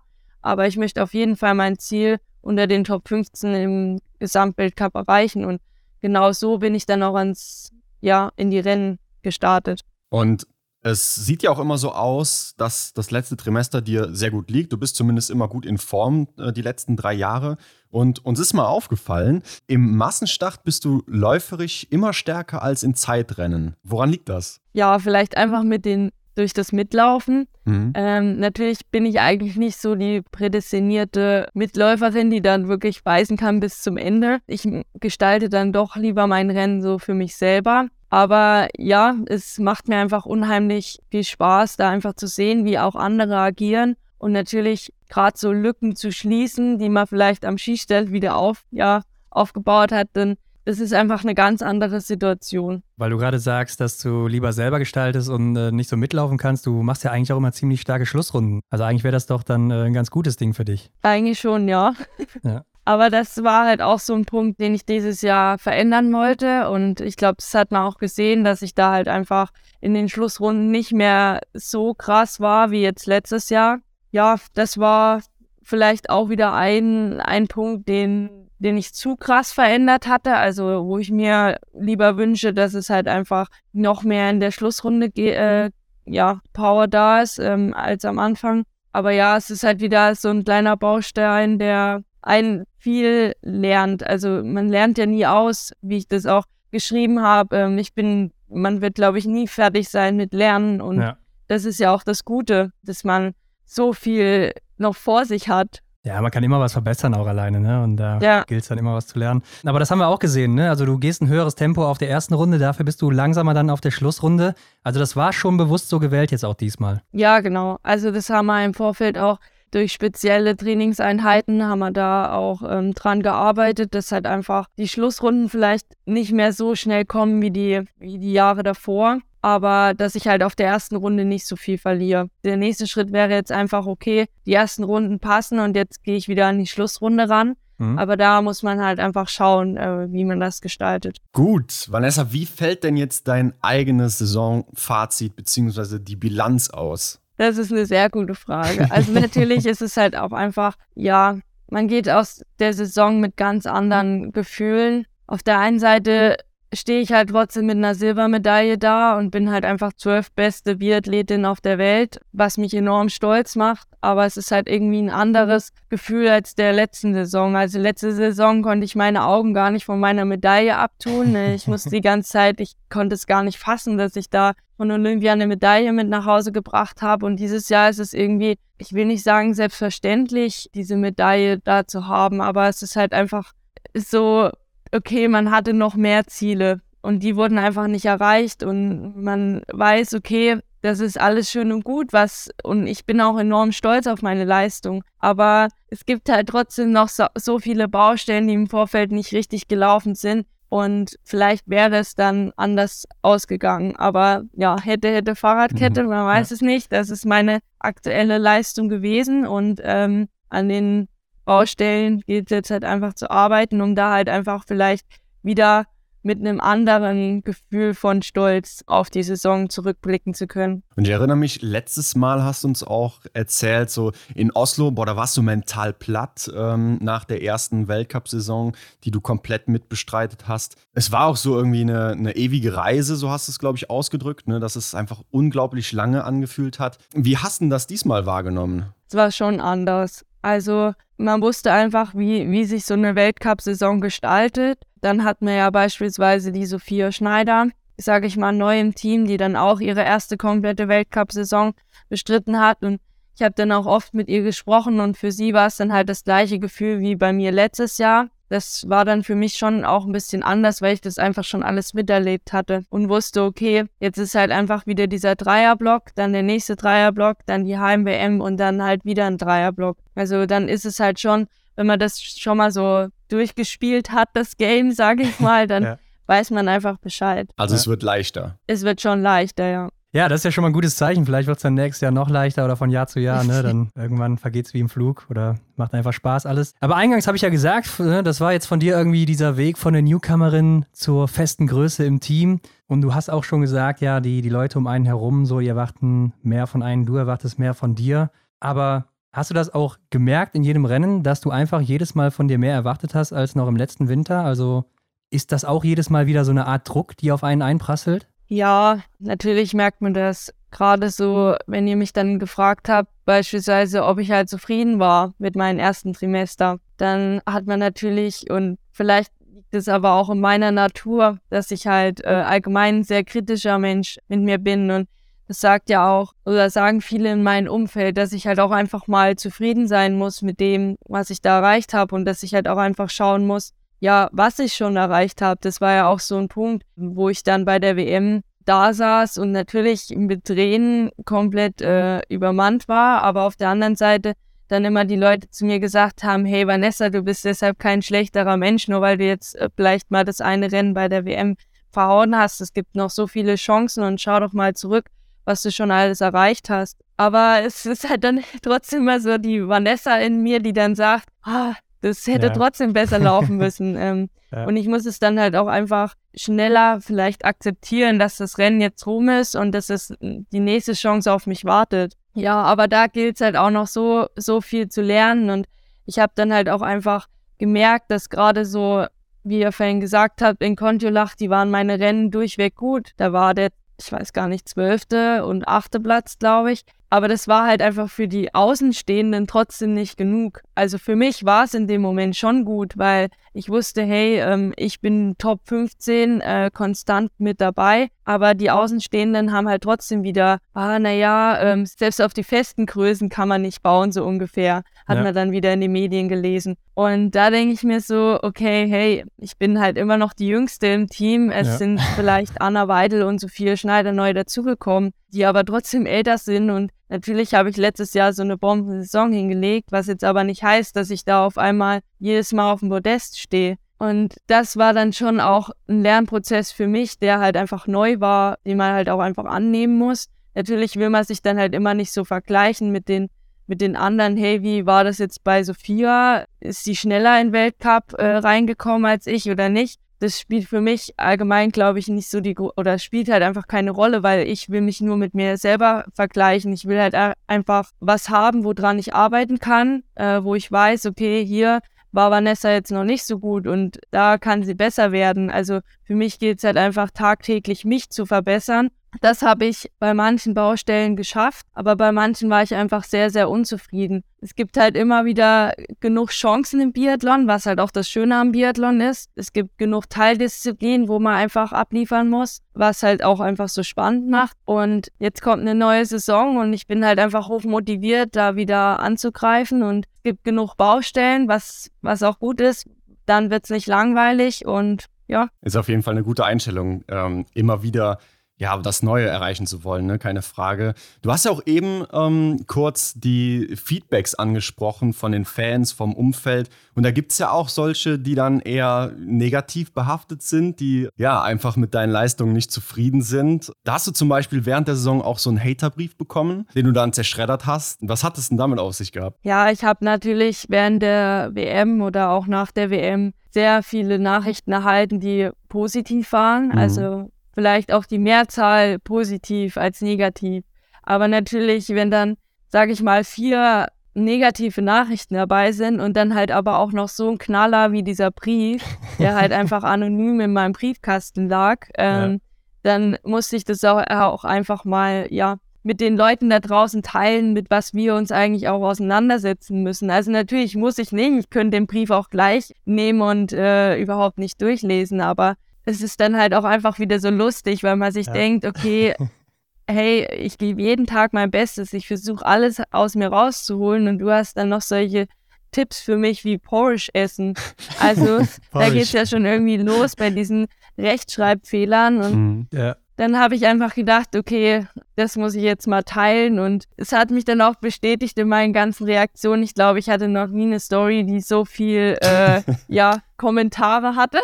aber ich möchte auf jeden Fall mein Ziel unter den Top 15 im Gesamtweltcup erreichen. Und genau so bin ich dann auch ans, ja, in die Rennen gestartet. Und es sieht ja auch immer so aus, dass das letzte Trimester dir sehr gut liegt. Du bist zumindest immer gut in Form äh, die letzten drei Jahre. Und uns ist mal aufgefallen, im Massenstart bist du läuferisch immer stärker als in Zeitrennen. Woran liegt das? Ja, vielleicht einfach mit den durch das Mitlaufen. Mhm. Ähm, natürlich bin ich eigentlich nicht so die prädestinierte Mitläuferin, die dann wirklich beißen kann bis zum Ende. Ich gestalte dann doch lieber mein Rennen so für mich selber. Aber ja, es macht mir einfach unheimlich viel Spaß, da einfach zu sehen, wie auch andere agieren und natürlich gerade so Lücken zu schließen, die man vielleicht am Skistell wieder auf, ja, aufgebaut hat, denn das ist einfach eine ganz andere Situation. Weil du gerade sagst, dass du lieber selber gestaltest und äh, nicht so mitlaufen kannst, du machst ja eigentlich auch immer ziemlich starke Schlussrunden. Also eigentlich wäre das doch dann äh, ein ganz gutes Ding für dich. Eigentlich schon, ja. ja. Aber das war halt auch so ein Punkt, den ich dieses Jahr verändern wollte. Und ich glaube, das hat man auch gesehen, dass ich da halt einfach in den Schlussrunden nicht mehr so krass war wie jetzt letztes Jahr. Ja, das war vielleicht auch wieder ein, ein Punkt, den, den ich zu krass verändert hatte. Also wo ich mir lieber wünsche, dass es halt einfach noch mehr in der Schlussrunde äh, ja, Power da ist ähm, als am Anfang. Aber ja, es ist halt wieder so ein kleiner Baustein, der einen viel lernt. Also man lernt ja nie aus, wie ich das auch geschrieben habe. Ähm, ich bin, man wird, glaube ich, nie fertig sein mit Lernen. Und ja. das ist ja auch das Gute, dass man so viel noch vor sich hat. Ja, man kann immer was verbessern auch alleine, ne? Und da ja. gilt es dann immer was zu lernen. Aber das haben wir auch gesehen, ne? Also du gehst ein höheres Tempo auf der ersten Runde, dafür bist du langsamer dann auf der Schlussrunde. Also das war schon bewusst so gewählt jetzt auch diesmal. Ja, genau. Also das haben wir im Vorfeld auch durch spezielle Trainingseinheiten haben wir da auch ähm, dran gearbeitet, dass halt einfach die Schlussrunden vielleicht nicht mehr so schnell kommen wie die, wie die Jahre davor. Aber dass ich halt auf der ersten Runde nicht so viel verliere. Der nächste Schritt wäre jetzt einfach, okay, die ersten Runden passen und jetzt gehe ich wieder an die Schlussrunde ran. Mhm. Aber da muss man halt einfach schauen, äh, wie man das gestaltet. Gut, Vanessa, wie fällt denn jetzt dein eigenes Saisonfazit bzw. die Bilanz aus? Das ist eine sehr gute Frage. Also natürlich ist es halt auch einfach, ja, man geht aus der Saison mit ganz anderen Gefühlen. Auf der einen Seite stehe ich halt trotzdem mit einer Silbermedaille da und bin halt einfach zwölf beste Biathletin auf der Welt, was mich enorm stolz macht. Aber es ist halt irgendwie ein anderes Gefühl als der letzten Saison. Also letzte Saison konnte ich meine Augen gar nicht von meiner Medaille abtun. Ich musste die ganze Zeit, ich konnte es gar nicht fassen, dass ich da von Olympia eine Medaille mit nach Hause gebracht habe. Und dieses Jahr ist es irgendwie, ich will nicht sagen selbstverständlich, diese Medaille da zu haben, aber es ist halt einfach so okay, man hatte noch mehr Ziele und die wurden einfach nicht erreicht und man weiß, okay, das ist alles schön und gut, was und ich bin auch enorm stolz auf meine Leistung. Aber es gibt halt trotzdem noch so, so viele Baustellen, die im Vorfeld nicht richtig gelaufen sind. Und vielleicht wäre es dann anders ausgegangen. Aber ja, hätte, hätte Fahrradkette, mhm. man weiß ja. es nicht. Das ist meine aktuelle Leistung gewesen. Und ähm, an den Baustellen gilt es jetzt halt einfach zu arbeiten, um da halt einfach vielleicht wieder mit einem anderen Gefühl von Stolz auf die Saison zurückblicken zu können. Und ich erinnere mich, letztes Mal hast du uns auch erzählt, so in Oslo, boah, da warst du mental platt ähm, nach der ersten Weltcup-Saison, die du komplett mitbestreitet hast. Es war auch so irgendwie eine, eine ewige Reise, so hast du es, glaube ich, ausgedrückt, ne, dass es einfach unglaublich lange angefühlt hat. Wie hast du das diesmal wahrgenommen? Es war schon anders. Also man wusste einfach, wie, wie sich so eine Weltcup-Saison gestaltet. Dann hatten wir ja beispielsweise die Sophia Schneider, sage ich mal, neu im Team, die dann auch ihre erste komplette Weltcup-Saison bestritten hat. Und ich habe dann auch oft mit ihr gesprochen und für sie war es dann halt das gleiche Gefühl wie bei mir letztes Jahr das war dann für mich schon auch ein bisschen anders, weil ich das einfach schon alles miterlebt hatte und wusste, okay, jetzt ist halt einfach wieder dieser Dreierblock, dann der nächste Dreierblock, dann die Heim-WM und dann halt wieder ein Dreierblock. Also dann ist es halt schon, wenn man das schon mal so durchgespielt hat, das Game, sage ich mal, dann ja. weiß man einfach Bescheid. Also ja. es wird leichter. Es wird schon leichter, ja. Ja, das ist ja schon mal ein gutes Zeichen. Vielleicht wird es dann nächstes Jahr noch leichter oder von Jahr zu Jahr. Ne? Dann irgendwann vergeht es wie im Flug oder macht einfach Spaß alles. Aber eingangs habe ich ja gesagt, ne, das war jetzt von dir irgendwie dieser Weg von der Newcomerin zur festen Größe im Team. Und du hast auch schon gesagt, ja, die, die Leute um einen herum, so, die erwarten mehr von einem, du erwartest mehr von dir. Aber hast du das auch gemerkt in jedem Rennen, dass du einfach jedes Mal von dir mehr erwartet hast als noch im letzten Winter? Also ist das auch jedes Mal wieder so eine Art Druck, die auf einen einprasselt? Ja, natürlich merkt man das. Gerade so, wenn ihr mich dann gefragt habt, beispielsweise, ob ich halt zufrieden war mit meinem ersten Trimester, dann hat man natürlich, und vielleicht liegt es aber auch in meiner Natur, dass ich halt äh, allgemein ein sehr kritischer Mensch mit mir bin und das sagt ja auch, oder sagen viele in meinem Umfeld, dass ich halt auch einfach mal zufrieden sein muss mit dem, was ich da erreicht habe und dass ich halt auch einfach schauen muss, ja, was ich schon erreicht habe, das war ja auch so ein Punkt, wo ich dann bei der WM da saß und natürlich mit Tränen komplett äh, übermannt war, aber auf der anderen Seite dann immer die Leute zu mir gesagt haben, hey Vanessa, du bist deshalb kein schlechterer Mensch, nur weil du jetzt äh, vielleicht mal das eine Rennen bei der WM verhauen hast. Es gibt noch so viele Chancen und schau doch mal zurück, was du schon alles erreicht hast. Aber es ist halt dann trotzdem immer so die Vanessa in mir, die dann sagt, ah, das hätte ja. trotzdem besser laufen müssen. ähm, ja. Und ich muss es dann halt auch einfach schneller vielleicht akzeptieren, dass das Rennen jetzt rum ist und dass es die nächste Chance auf mich wartet. Ja, aber da gilt es halt auch noch so, so viel zu lernen. Und ich habe dann halt auch einfach gemerkt, dass gerade so, wie ihr vorhin gesagt habt, in Kontiolach, die waren meine Rennen durchweg gut. Da war der, ich weiß gar nicht, zwölfte und achte Platz, glaube ich. Aber das war halt einfach für die Außenstehenden trotzdem nicht genug. Also für mich war es in dem Moment schon gut, weil ich wusste, hey, ähm, ich bin Top 15 äh, konstant mit dabei. Aber die Außenstehenden haben halt trotzdem wieder, ah, naja, ähm, selbst auf die festen Größen kann man nicht bauen, so ungefähr. Hat ja. man dann wieder in den Medien gelesen. Und da denke ich mir so, okay, hey, ich bin halt immer noch die Jüngste im Team. Es ja. sind vielleicht Anna Weidel und Sophia Schneider neu dazugekommen, die aber trotzdem älter sind und Natürlich habe ich letztes Jahr so eine Bombensaison hingelegt, was jetzt aber nicht heißt, dass ich da auf einmal jedes Mal auf dem Podest stehe. Und das war dann schon auch ein Lernprozess für mich, der halt einfach neu war, den man halt auch einfach annehmen muss. Natürlich will man sich dann halt immer nicht so vergleichen mit den, mit den anderen. Hey, wie war das jetzt bei Sophia? Ist sie schneller in den Weltcup äh, reingekommen als ich oder nicht? das spielt für mich allgemein, glaube ich, nicht so die, oder spielt halt einfach keine Rolle, weil ich will mich nur mit mir selber vergleichen. Ich will halt einfach was haben, woran ich arbeiten kann, äh, wo ich weiß, okay, hier war Vanessa jetzt noch nicht so gut und da kann sie besser werden. Also für mich geht es halt einfach tagtäglich, mich zu verbessern das habe ich bei manchen Baustellen geschafft, aber bei manchen war ich einfach sehr, sehr unzufrieden. Es gibt halt immer wieder genug Chancen im Biathlon, was halt auch das Schöne am Biathlon ist. Es gibt genug Teildisziplinen, wo man einfach abliefern muss, was halt auch einfach so spannend macht. Und jetzt kommt eine neue Saison und ich bin halt einfach hoch motiviert, da wieder anzugreifen. Und es gibt genug Baustellen, was, was auch gut ist. Dann wird es nicht langweilig und ja. Ist auf jeden Fall eine gute Einstellung, ähm, immer wieder ja, das Neue erreichen zu wollen, ne? keine Frage. Du hast ja auch eben ähm, kurz die Feedbacks angesprochen von den Fans, vom Umfeld. Und da gibt es ja auch solche, die dann eher negativ behaftet sind, die ja einfach mit deinen Leistungen nicht zufrieden sind. Da hast du zum Beispiel während der Saison auch so einen Haterbrief bekommen, den du dann zerschreddert hast. Was hat es denn damit auf sich gehabt? Ja, ich habe natürlich während der WM oder auch nach der WM sehr viele Nachrichten erhalten, die positiv waren. Mhm. Also vielleicht auch die Mehrzahl positiv als negativ. Aber natürlich, wenn dann, sage ich mal, vier negative Nachrichten dabei sind und dann halt aber auch noch so ein Knaller wie dieser Brief, der halt einfach anonym in meinem Briefkasten lag, ähm, ja. dann musste ich das auch, auch einfach mal, ja, mit den Leuten da draußen teilen, mit was wir uns eigentlich auch auseinandersetzen müssen. Also natürlich muss ich nicht, ich könnte den Brief auch gleich nehmen und äh, überhaupt nicht durchlesen, aber es ist dann halt auch einfach wieder so lustig, weil man sich ja. denkt, okay, hey, ich gebe jeden Tag mein Bestes, ich versuche alles aus mir rauszuholen und du hast dann noch solche Tipps für mich wie Porridge essen. Also da geht es ja schon irgendwie los bei diesen Rechtschreibfehlern und mhm. ja dann habe ich einfach gedacht, okay, das muss ich jetzt mal teilen. Und es hat mich dann auch bestätigt in meinen ganzen Reaktionen. Ich glaube, ich hatte noch nie eine Story, die so viel äh, ja, Kommentare hatte.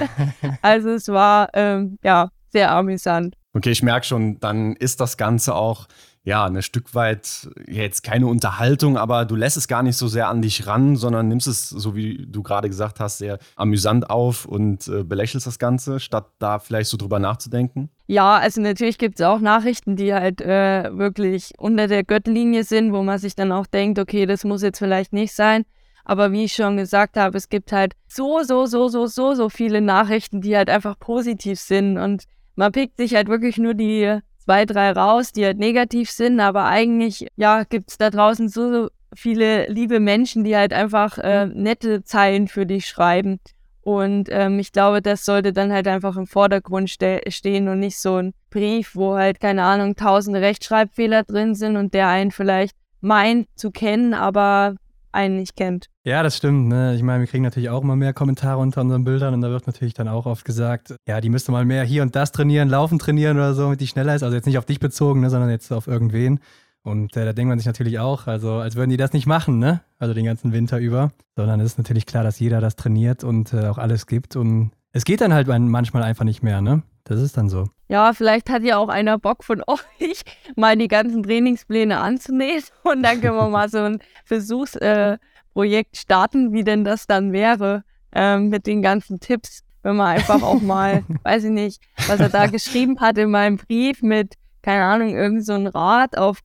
also es war ähm, ja sehr amüsant. Okay, ich merke schon, dann ist das Ganze auch ja, ein Stück weit jetzt keine Unterhaltung, aber du lässt es gar nicht so sehr an dich ran, sondern nimmst es, so wie du gerade gesagt hast, sehr amüsant auf und äh, belächelst das Ganze, statt da vielleicht so drüber nachzudenken? Ja, also natürlich gibt es auch Nachrichten, die halt äh, wirklich unter der Gürtellinie sind, wo man sich dann auch denkt, okay, das muss jetzt vielleicht nicht sein. Aber wie ich schon gesagt habe, es gibt halt so, so, so, so, so, so viele Nachrichten, die halt einfach positiv sind. Und man pickt sich halt wirklich nur die zwei, drei raus, die halt negativ sind, aber eigentlich, ja, gibt es da draußen so, so viele liebe Menschen, die halt einfach äh, mhm. nette Zeilen für dich schreiben. Und ähm, ich glaube, das sollte dann halt einfach im Vordergrund ste stehen und nicht so ein Brief, wo halt, keine Ahnung, tausende Rechtschreibfehler drin sind und der einen vielleicht meint zu kennen, aber einen nicht kennt. Ja, das stimmt. Ne? Ich meine, wir kriegen natürlich auch immer mehr Kommentare unter unseren Bildern und da wird natürlich dann auch oft gesagt, ja, die müsste mal mehr hier und das trainieren, laufen trainieren oder so, damit die schneller ist. Also jetzt nicht auf dich bezogen, ne, sondern jetzt auf irgendwen. Und äh, da denkt man sich natürlich auch, also als würden die das nicht machen, ne? Also den ganzen Winter über. Sondern es ist natürlich klar, dass jeder das trainiert und äh, auch alles gibt. Und es geht dann halt manchmal einfach nicht mehr, ne? Das ist dann so. Ja, vielleicht hat ja auch einer Bock von euch, mal die ganzen Trainingspläne anzunehmen und dann können wir mal so ein Versuchsprojekt äh, starten, wie denn das dann wäre ähm, mit den ganzen Tipps, wenn man einfach auch mal, weiß ich nicht, was er da geschrieben hat in meinem Brief mit, keine Ahnung, irgend so ein Rad auf,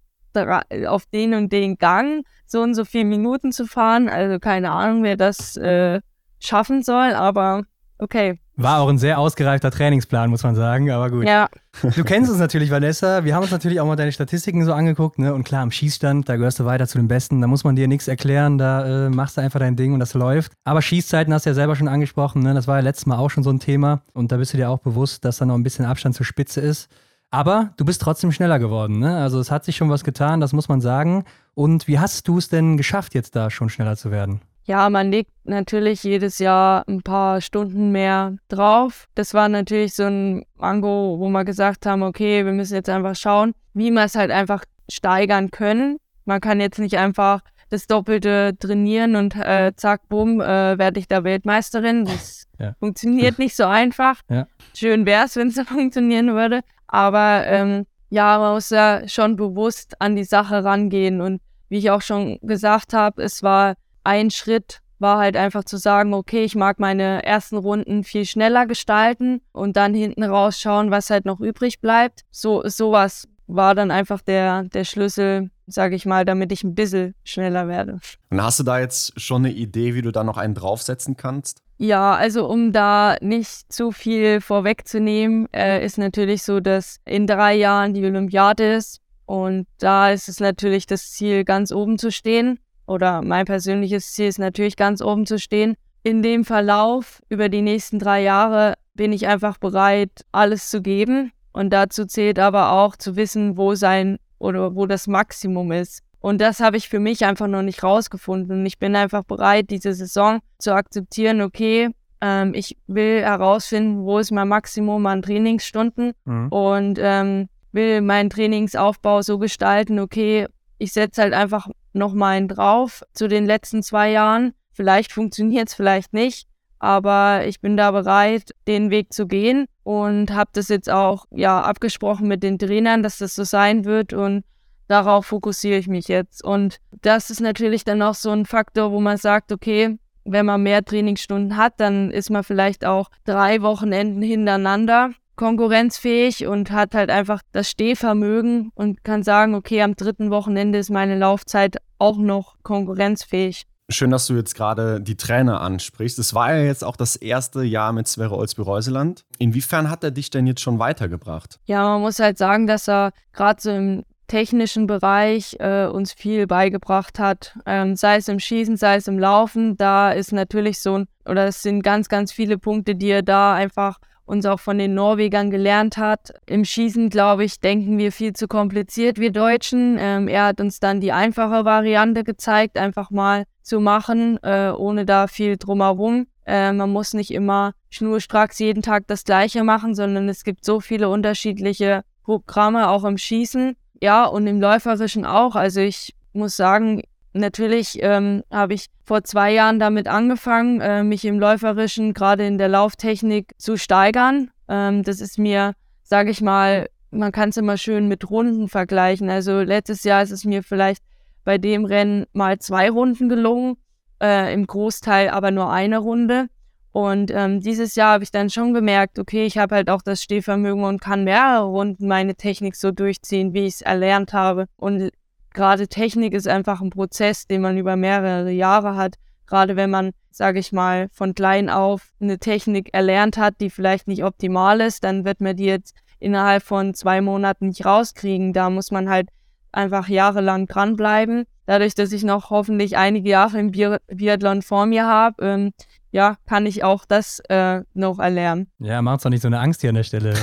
auf den und den Gang so und so viele Minuten zu fahren. Also keine Ahnung, wer das äh, schaffen soll, aber okay. War auch ein sehr ausgereifter Trainingsplan, muss man sagen, aber gut. Ja. Du kennst uns natürlich, Vanessa. Wir haben uns natürlich auch mal deine Statistiken so angeguckt, ne? Und klar, am Schießstand, da gehörst du weiter zu den Besten. Da muss man dir nichts erklären, da äh, machst du einfach dein Ding und das läuft. Aber Schießzeiten hast du ja selber schon angesprochen, ne? Das war ja letztes Mal auch schon so ein Thema. Und da bist du dir auch bewusst, dass da noch ein bisschen Abstand zur Spitze ist. Aber du bist trotzdem schneller geworden, ne? Also es hat sich schon was getan, das muss man sagen. Und wie hast du es denn geschafft, jetzt da schon schneller zu werden? Ja, man legt natürlich jedes Jahr ein paar Stunden mehr drauf. Das war natürlich so ein Mango, wo wir gesagt haben, okay, wir müssen jetzt einfach schauen, wie wir es halt einfach steigern können. Man kann jetzt nicht einfach das Doppelte trainieren und äh, zack, bumm, äh, werde ich da Weltmeisterin. Das ja. funktioniert nicht so einfach. Ja. Schön wäre es, wenn es so funktionieren würde. Aber ähm, ja, man muss ja schon bewusst an die Sache rangehen. Und wie ich auch schon gesagt habe, es war ein Schritt war halt einfach zu sagen, okay, ich mag meine ersten Runden viel schneller gestalten und dann hinten rausschauen, was halt noch übrig bleibt. So sowas war dann einfach der, der Schlüssel, sage ich mal, damit ich ein bisschen schneller werde. Und hast du da jetzt schon eine Idee, wie du da noch einen draufsetzen kannst? Ja, also um da nicht zu viel vorwegzunehmen, äh, ist natürlich so, dass in drei Jahren die Olympiade ist. Und da ist es natürlich das Ziel, ganz oben zu stehen. Oder mein persönliches Ziel ist natürlich, ganz oben zu stehen. In dem Verlauf über die nächsten drei Jahre bin ich einfach bereit, alles zu geben. Und dazu zählt aber auch zu wissen, wo sein oder wo das Maximum ist. Und das habe ich für mich einfach noch nicht rausgefunden. Und ich bin einfach bereit, diese Saison zu akzeptieren, okay, ähm, ich will herausfinden, wo ist mein Maximum an Trainingsstunden mhm. und ähm, will meinen Trainingsaufbau so gestalten, okay, ich setze halt einfach noch mal einen drauf zu den letzten zwei Jahren. Vielleicht funktioniert es, vielleicht nicht aber ich bin da bereit, den Weg zu gehen und habe das jetzt auch ja abgesprochen mit den Trainern, dass das so sein wird und darauf fokussiere ich mich jetzt. Und das ist natürlich dann auch so ein Faktor, wo man sagt, okay, wenn man mehr Trainingsstunden hat, dann ist man vielleicht auch drei Wochenenden hintereinander konkurrenzfähig und hat halt einfach das Stehvermögen und kann sagen, okay, am dritten Wochenende ist meine Laufzeit auch noch konkurrenzfähig. Schön, dass du jetzt gerade die Trainer ansprichst. Es war ja jetzt auch das erste Jahr mit Sverre Olsby-Reuseland. Inwiefern hat er dich denn jetzt schon weitergebracht? Ja, man muss halt sagen, dass er gerade so im technischen Bereich äh, uns viel beigebracht hat, ähm, sei es im Schießen, sei es im Laufen. Da ist natürlich so ein, oder es sind ganz, ganz viele Punkte, die er da einfach uns auch von den Norwegern gelernt hat. Im Schießen, glaube ich, denken wir viel zu kompliziert, wir Deutschen. Ähm, er hat uns dann die einfache Variante gezeigt, einfach mal zu machen, äh, ohne da viel drumherum. Äh, man muss nicht immer schnurstracks jeden Tag das Gleiche machen, sondern es gibt so viele unterschiedliche Programme, auch im Schießen. Ja, und im Läuferischen auch. Also ich muss sagen, Natürlich ähm, habe ich vor zwei Jahren damit angefangen, äh, mich im Läuferischen, gerade in der Lauftechnik, zu steigern. Ähm, das ist mir, sage ich mal, man kann es immer schön mit Runden vergleichen. Also letztes Jahr ist es mir vielleicht bei dem Rennen mal zwei Runden gelungen, äh, im Großteil aber nur eine Runde. Und ähm, dieses Jahr habe ich dann schon gemerkt, okay, ich habe halt auch das Stehvermögen und kann mehrere Runden meine Technik so durchziehen, wie ich es erlernt habe. Und gerade Technik ist einfach ein Prozess, den man über mehrere Jahre hat. Gerade wenn man, sage ich mal, von klein auf eine Technik erlernt hat, die vielleicht nicht optimal ist, dann wird man die jetzt innerhalb von zwei Monaten nicht rauskriegen. Da muss man halt einfach jahrelang dranbleiben. Dadurch, dass ich noch hoffentlich einige Jahre im Biathlon vor mir habe, ähm, ja, kann ich auch das äh, noch erlernen. Ja, mach uns doch nicht so eine Angst hier an der Stelle.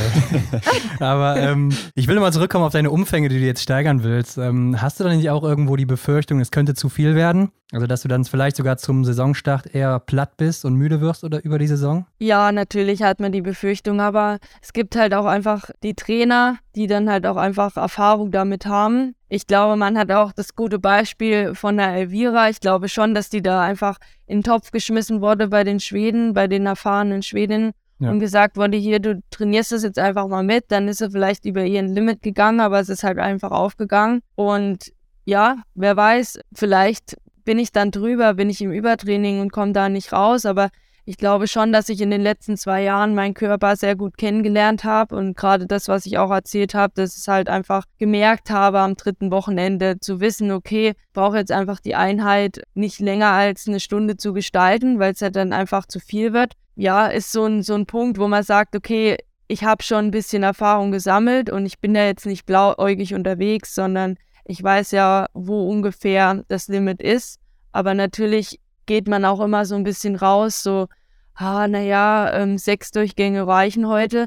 Aber ähm, ich will mal zurückkommen auf deine Umfänge, die du jetzt steigern willst. Ähm, hast du da nicht auch irgendwo die Befürchtung, es könnte zu viel werden? Also, dass du dann vielleicht sogar zum Saisonstart eher platt bist und müde wirst oder über die Saison? Ja, natürlich hat man die Befürchtung, aber es gibt halt auch einfach die Trainer, die dann halt auch einfach Erfahrung damit haben. Ich glaube, man hat auch das gute Beispiel von der Elvira. Ich glaube schon, dass die da einfach in den Topf geschmissen wurde bei den Schweden, bei den erfahrenen Schwedinnen ja. und gesagt wurde, hier, du trainierst das jetzt einfach mal mit. Dann ist er vielleicht über ihren Limit gegangen, aber es ist halt einfach aufgegangen. Und ja, wer weiß, vielleicht bin ich dann drüber, bin ich im Übertraining und komme da nicht raus. Aber ich glaube schon, dass ich in den letzten zwei Jahren meinen Körper sehr gut kennengelernt habe und gerade das, was ich auch erzählt habe, dass ich halt einfach gemerkt habe am dritten Wochenende zu wissen, okay, brauche jetzt einfach die Einheit nicht länger als eine Stunde zu gestalten, weil es ja dann einfach zu viel wird. Ja, ist so ein, so ein Punkt, wo man sagt, okay, ich habe schon ein bisschen Erfahrung gesammelt und ich bin da jetzt nicht blauäugig unterwegs, sondern ich weiß ja, wo ungefähr das Limit ist. Aber natürlich geht man auch immer so ein bisschen raus, so, ah, naja, ähm, sechs Durchgänge reichen heute.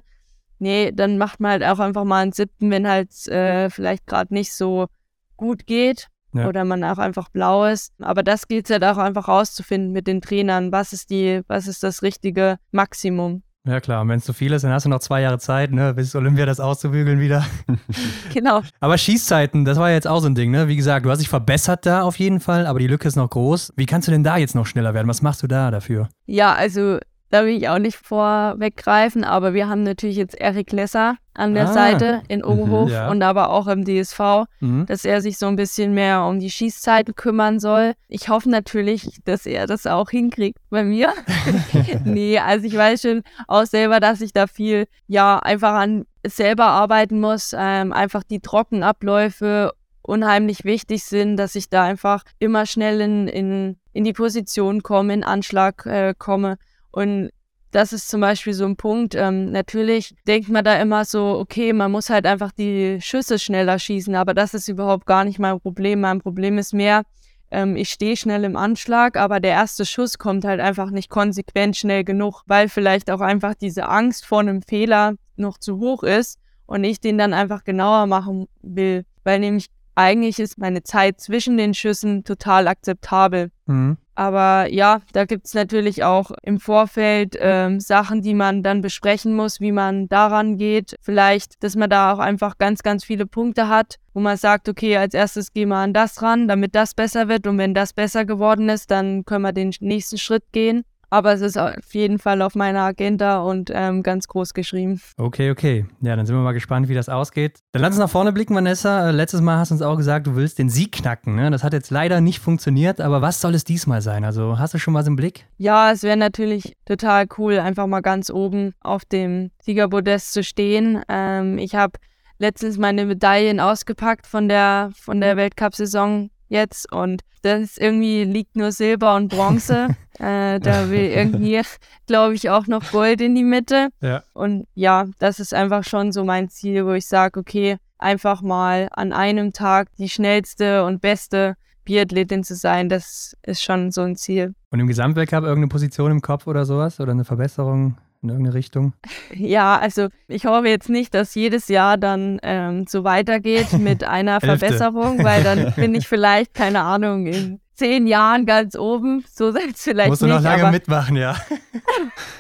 Nee, dann macht man halt auch einfach mal einen siebten, wenn halt äh, vielleicht gerade nicht so gut geht ja. oder man auch einfach blau ist. Aber das gilt es halt auch einfach rauszufinden mit den Trainern. Was ist die, was ist das richtige Maximum? Ja klar, wenn es zu viel ist, dann hast du noch zwei Jahre Zeit, ne, bis Olympia das auszubügeln wieder. genau. Aber Schießzeiten, das war jetzt auch so ein Ding, ne? Wie gesagt, du hast dich verbessert da auf jeden Fall, aber die Lücke ist noch groß. Wie kannst du denn da jetzt noch schneller werden? Was machst du da dafür? Ja, also da will ich auch nicht vorweggreifen, aber wir haben natürlich jetzt Erik Lesser an der Ah. Seite in Oberhof ja. und aber auch im DSV, Mhm. dass er sich so ein bisschen mehr um die Schießzeiten kümmern soll. Ich hoffe natürlich, dass er das auch hinkriegt bei mir. nee, also ich weiß schon auch selber, dass ich da viel, ja, einfach an selber arbeiten muss, ähm, einfach die Trockenabläufe unheimlich wichtig sind, dass ich da einfach immer schnell in, in, in die Position komme, in Anschlag äh, komme. Und das ist zum Beispiel so ein Punkt. Ähm, natürlich denkt man da immer so, okay, man muss halt einfach die Schüsse schneller schießen, aber das ist überhaupt gar nicht mein Problem. Mein Problem ist mehr, ähm, ich stehe schnell im Anschlag, aber der erste Schuss kommt halt einfach nicht konsequent schnell genug, weil vielleicht auch einfach diese Angst vor einem Fehler noch zu hoch ist und ich den dann einfach genauer machen will, weil nämlich eigentlich ist meine Zeit zwischen den Schüssen total akzeptabel. Mhm. Aber ja, da gibt es natürlich auch im Vorfeld ähm, Sachen, die man dann besprechen muss, wie man daran geht. Vielleicht, dass man da auch einfach ganz, ganz viele Punkte hat, wo man sagt, okay, als erstes gehen wir an das ran, damit das besser wird. Und wenn das besser geworden ist, dann können wir den nächsten Schritt gehen. Aber es ist auf jeden Fall auf meiner Agenda und ähm, ganz groß geschrieben. Okay, okay. Ja, dann sind wir mal gespannt, wie das ausgeht. Dann lass uns nach vorne blicken, Vanessa. Äh, Letztes Mal hast du uns auch gesagt, du willst den Sieg knacken. Ne? Das hat jetzt leider nicht funktioniert, aber was soll es diesmal sein? Also hast du schon was im Blick? Ja, es wäre natürlich total cool, einfach mal ganz oben auf dem Siegerpodest zu stehen. Ähm, ich habe letztens meine Medaillen ausgepackt von der, von der Weltcup-Saison jetzt und das irgendwie liegt nur Silber und Bronze. äh, da will irgendwie, glaube ich, auch noch Gold in die Mitte. Ja. Und ja, das ist einfach schon so mein Ziel, wo ich sage, okay, einfach mal an einem Tag die schnellste und beste Biathletin zu sein, das ist schon so ein Ziel. Und im Gesamtweltcup irgendeine Position im Kopf oder sowas? Oder eine Verbesserung in irgendeine Richtung? Ja, also ich hoffe jetzt nicht, dass jedes Jahr dann ähm, so weitergeht mit einer. Verbesserung, weil dann bin ich vielleicht, keine Ahnung, in zehn Jahren ganz oben. So es vielleicht Musst du nicht. noch lange aber, mitmachen, ja.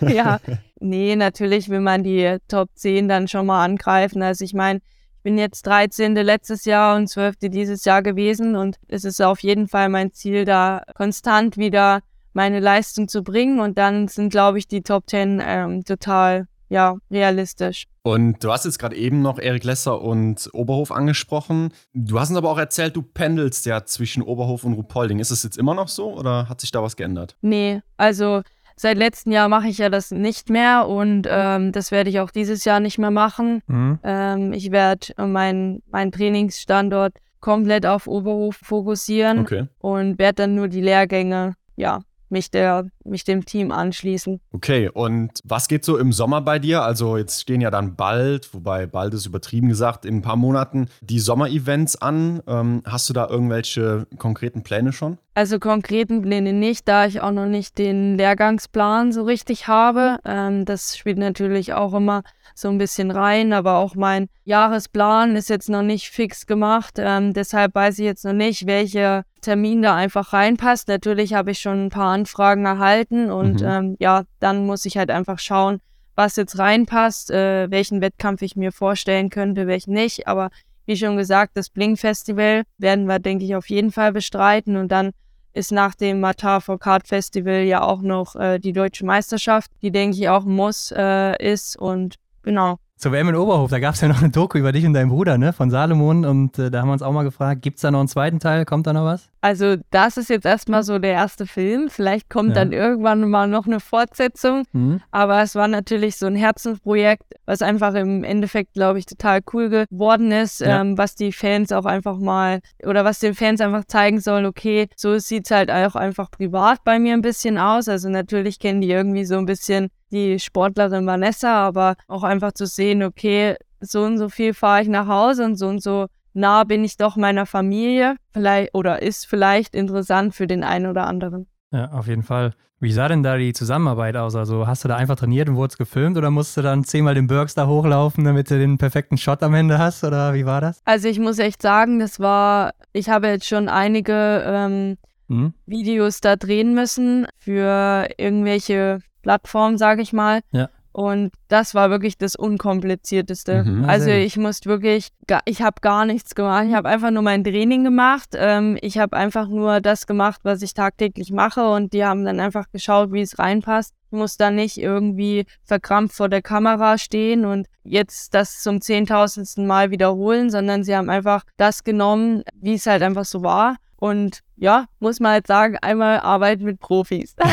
ja, nee, natürlich will man die Top 10 dann schon mal angreifen. Also ich meine, ich bin jetzt 13. letztes Jahr und 12. dieses Jahr gewesen und es ist auf jeden Fall mein Ziel, da konstant wieder meine Leistung zu bringen und dann sind, glaube ich, die Top 10 ähm, total, ja, realistisch. Und du hast jetzt gerade eben noch Erik Lesser und Oberhof angesprochen. Du hast uns aber auch erzählt, du pendelst ja zwischen Oberhof und Ruhpolding. Ist es jetzt immer noch so oder hat sich da was geändert? Nee, also seit letztem Jahr mache ich ja das nicht mehr und ähm, das werde ich auch dieses Jahr nicht mehr machen. Mhm. Ähm, ich werde meinen mein Trainingsstandort komplett auf Oberhof fokussieren Okay. und werde dann nur die Lehrgänge, ja, mich, der, mich dem Team anschließen. Okay, und was geht so im Sommer bei dir? Also jetzt stehen ja dann bald, wobei bald ist übertrieben gesagt, in ein paar Monaten die Sommerevents an. Ähm, hast du da irgendwelche konkreten Pläne schon? Also konkreten Pläne nicht, da ich auch noch nicht den Lehrgangsplan so richtig habe. Ähm, das spielt natürlich auch immer so ein bisschen rein, aber auch mein Jahresplan ist jetzt noch nicht fix gemacht. Ähm, deshalb weiß ich jetzt noch nicht, welcher Termin da einfach reinpasst. Natürlich habe ich schon ein paar Anfragen erhalten und Mhm. ähm, ja, dann muss ich halt einfach schauen, was jetzt reinpasst, äh, welchen Wettkampf ich mir vorstellen könnte, welchen nicht. Aber wie schon gesagt, das Blink-Festival werden wir, denke ich, auf jeden Fall bestreiten. Und dann ist nach dem Matar for Kart Festival ja auch noch äh, die deutsche Meisterschaft, die, denke ich, auch Muss äh, ist. Und genau. Zur WM in Oberhof, da gab es ja noch eine Doku über dich und deinen Bruder, ne? Von Salomon. Und äh, da haben wir uns auch mal gefragt, gibt es da noch einen zweiten Teil? Kommt da noch was? Also das ist jetzt erstmal so der erste Film. Vielleicht kommt Ja. dann irgendwann mal noch eine Fortsetzung. Mhm. Aber es war natürlich so ein Herzensprojekt, was einfach im Endeffekt, glaube ich, total cool geworden ist, Ja. ähm, was die Fans auch einfach mal oder was den Fans einfach zeigen soll, okay, so sieht es halt auch einfach privat bei mir ein bisschen aus. Also natürlich kennen die irgendwie so ein bisschen die Sportlerin Vanessa, aber auch einfach zu sehen, okay, so und so viel fahre ich nach Hause und so und so nah bin ich doch meiner Familie, vielleicht oder ist vielleicht interessant für den einen oder anderen. Ja, auf jeden Fall. Wie sah denn da die Zusammenarbeit aus? Also hast du da einfach trainiert und wurdest gefilmt oder musst du dann zehnmal den Bergs da hochlaufen, damit du den perfekten Shot am Ende hast? Oder wie war das? Also ich muss echt sagen, das war, ich habe jetzt schon einige ähm, Mhm. Videos da drehen müssen für irgendwelche Plattformen, sage ich mal. Ja. Und das war wirklich das Unkomplizierteste. Mhm. Ah, also ich musste wirklich, ich habe gar nichts gemacht. Ich habe einfach nur mein Training gemacht. Ähm, ich habe einfach nur das gemacht, was ich tagtäglich mache. Und die haben dann einfach geschaut, wie es reinpasst. Ich muss dann nicht irgendwie verkrampft vor der Kamera stehen und jetzt das zum zehntausendsten Mal wiederholen, sondern sie haben einfach das genommen, wie es halt einfach so war. Und ja, muss man halt sagen, einmal Arbeit mit Profis.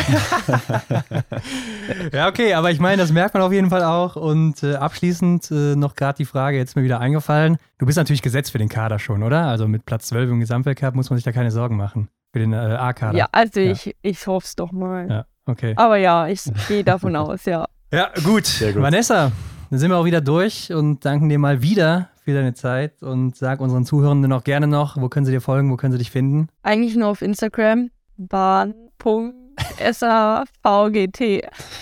Ja, okay, aber ich meine, das merkt man auf jeden Fall auch. Und äh, abschließend äh, noch gerade die Frage, jetzt mir wieder eingefallen. Du bist natürlich gesetzt für den Kader schon, oder? Also mit Platz 12 im Gesamtweltcup muss man sich da keine Sorgen machen. Für den äh, A-Kader. ja, also Ja. ich, ich hoffe es doch mal. Ja, okay. Aber ja, ich gehe davon aus, ja. Ja, gut. Sehr gut. Vanessa, dann sind wir auch wieder durch und danken dir mal wieder für deine Zeit und sag unseren Zuhörenden auch gerne noch, wo können sie dir folgen, wo können sie dich finden? Eigentlich nur auf Instagram. Bahn.savgt.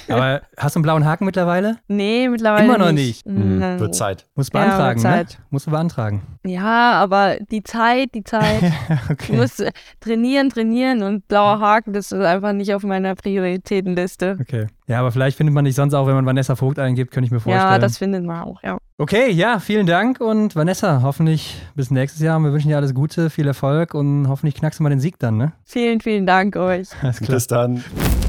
Aber hast du einen blauen Haken mittlerweile? Nee, mittlerweile Immer noch nicht. Hm, Nein. wird Zeit. Musst du Ja, beantragen, ne? Zeit. Musst du beantragen. Ja, aber die Zeit, die Zeit. Ich okay. muss äh, trainieren, trainieren und blauer Haken, das ist einfach nicht auf meiner Prioritätenliste. Okay. Ja, aber vielleicht findet man dich sonst auch, wenn man Vanessa Vogt eingibt, könnte ich mir vorstellen. Ja, das findet man auch, ja. Okay, ja, vielen Dank und Vanessa, hoffentlich bis nächstes Jahr. Wir wünschen dir alles Gute, viel Erfolg und hoffentlich knackst du mal den Sieg dann, ne? Vielen, vielen Dank euch. Alles klar. Bis dann.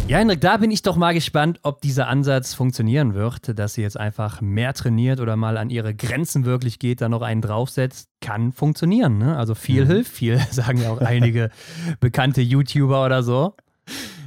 Ja, Henrik, da bin ich doch mal gespannt, ob dieser Ansatz funktionieren wird, dass sie jetzt einfach mehr trainiert oder mal an ihre Grenzen wirklich geht, da noch einen draufsetzt. Kann funktionieren, ne? Also viel Mhm. hilft viel, sagen ja auch einige bekannte YouTuber oder so.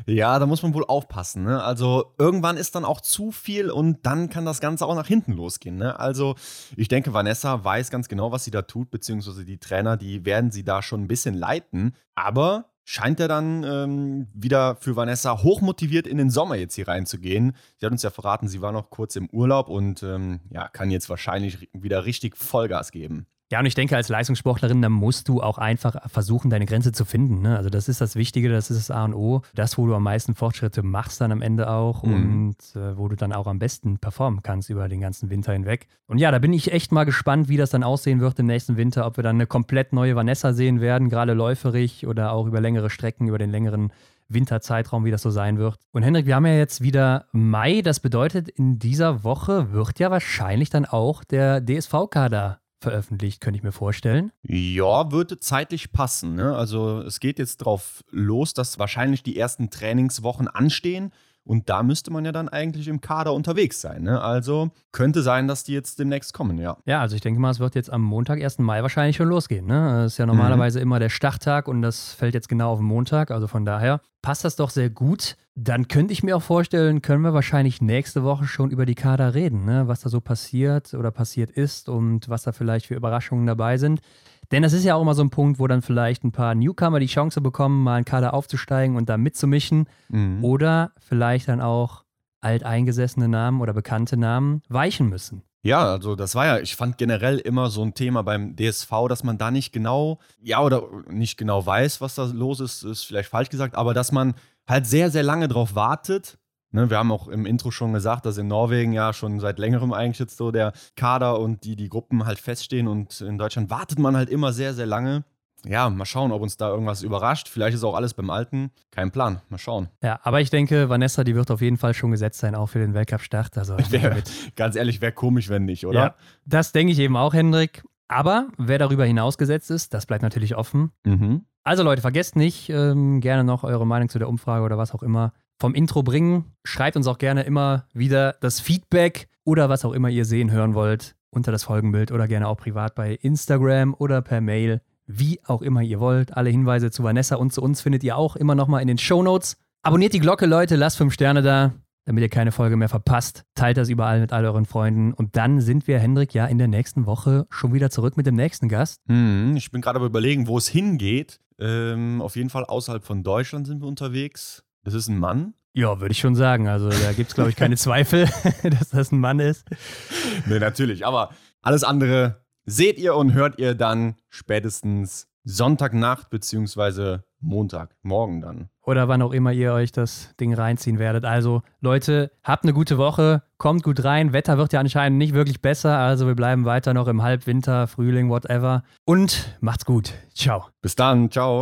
Ja, da muss man wohl aufpassen. Ne? Also irgendwann ist dann auch zu viel und dann kann das Ganze auch nach hinten losgehen. Ne? Also ich denke, Vanessa weiß ganz genau, was sie da tut, beziehungsweise die Trainer, die werden sie da schon ein bisschen leiten. Aber scheint ja dann ähm, wieder für Vanessa hochmotiviert in den Sommer jetzt hier reinzugehen. Sie hat uns ja verraten, sie war noch kurz im Urlaub und ähm, ja, kann jetzt wahrscheinlich wieder richtig Vollgas geben. Ja, und ich denke, als Leistungssportlerin, da musst du auch einfach versuchen, deine Grenze zu finden. Ne? Also das ist das Wichtige, das ist das A und O. Das, wo du am meisten Fortschritte machst dann am Ende auch Mhm. und äh, wo du dann auch am besten performen kannst über den ganzen Winter hinweg. Und ja, da bin ich echt mal gespannt, wie das dann aussehen wird im nächsten Winter, ob wir dann eine komplett neue Vanessa sehen werden, gerade läuferig oder auch über längere Strecken, über den längeren Winterzeitraum, wie das so sein wird. Und Hendrik, wir haben ja jetzt wieder Mai. Das bedeutet, in dieser Woche wird ja wahrscheinlich dann auch der DSV-Kader veröffentlicht, könnte ich mir vorstellen. Ja, würde zeitlich passen. Ne? Also es geht jetzt drauf los, dass wahrscheinlich die ersten Trainingswochen anstehen. Und da müsste man ja dann eigentlich im Kader unterwegs sein. Ne? Also könnte sein, dass die jetzt demnächst kommen, ja. Ja, also ich denke mal, es wird jetzt am Montag, 1. Mai wahrscheinlich schon losgehen. Ne? Das ist ja normalerweise immer der Starttag und das fällt jetzt genau auf den Montag. Also von daher passt das doch sehr gut. Dann könnte ich mir auch vorstellen, können wir wahrscheinlich nächste Woche schon über die Kader reden, ne? was da so passiert oder passiert ist und was da vielleicht für Überraschungen dabei sind. Denn das ist ja auch immer so ein Punkt, wo dann vielleicht ein paar Newcomer die Chance bekommen, mal einen Kader aufzusteigen und da mitzumischen. Mhm. Oder vielleicht dann auch alteingesessene Namen oder bekannte Namen weichen müssen. Ja, also das war ja, ich fand generell immer so ein Thema beim DSV, dass man da nicht genau, ja, oder nicht genau weiß, was da los ist, ist vielleicht falsch gesagt, aber dass man halt sehr, sehr lange drauf wartet. Ne, wir haben auch im Intro schon gesagt, dass in Norwegen ja schon seit längerem eigentlich jetzt so der Kader und die, die Gruppen halt feststehen und in Deutschland wartet man halt immer sehr, sehr lange. Ja, mal schauen, ob uns da irgendwas überrascht. Vielleicht ist auch alles beim Alten. Kein Plan. Mal schauen. Ja, aber ich denke, Vanessa, die wird auf jeden Fall schon gesetzt sein, auch für den Weltcup-Start. Also Wär, ganz ehrlich, wäre komisch, wenn nicht, oder? ja, das denke ich eben auch, Hendrik. Aber wer darüber hinaus gesetzt ist, das bleibt natürlich offen. Mhm. Also Leute, vergesst nicht, ähm, gerne noch eure Meinung zu der Umfrage oder was auch immer vom Intro bringen. Schreibt uns auch gerne immer wieder das Feedback oder was auch immer ihr sehen, hören wollt, unter das Folgenbild oder gerne auch privat bei Instagram oder per Mail, wie auch immer ihr wollt. Alle Hinweise zu Vanessa und zu uns findet ihr auch immer nochmal in den Show Notes. Abonniert die Glocke, Leute, lasst fünf Sterne da, damit ihr keine Folge mehr verpasst. Teilt das überall mit all euren Freunden. Und dann sind wir, Hendrik, ja in der nächsten Woche schon wieder zurück mit dem nächsten Gast. Hm, ich bin gerade aber überlegen, wo es hingeht. Ähm, auf jeden Fall außerhalb von Deutschland sind wir unterwegs. Das ist ein Mann. Ja, würde ich schon sagen. Also da gibt es, glaube ich, keine Zweifel, dass das ein Mann ist. Nee, natürlich. Aber alles andere seht ihr und hört ihr dann spätestens Sonntagnacht beziehungsweise Montag, morgen dann. Oder wann auch immer ihr euch das Ding reinziehen werdet. Also, Leute, habt eine gute Woche, kommt gut rein. Wetter wird ja anscheinend nicht wirklich besser. Also, wir bleiben weiter noch im Halbwinter, Frühling, whatever. Und macht's gut. Ciao. Bis dann, ciao.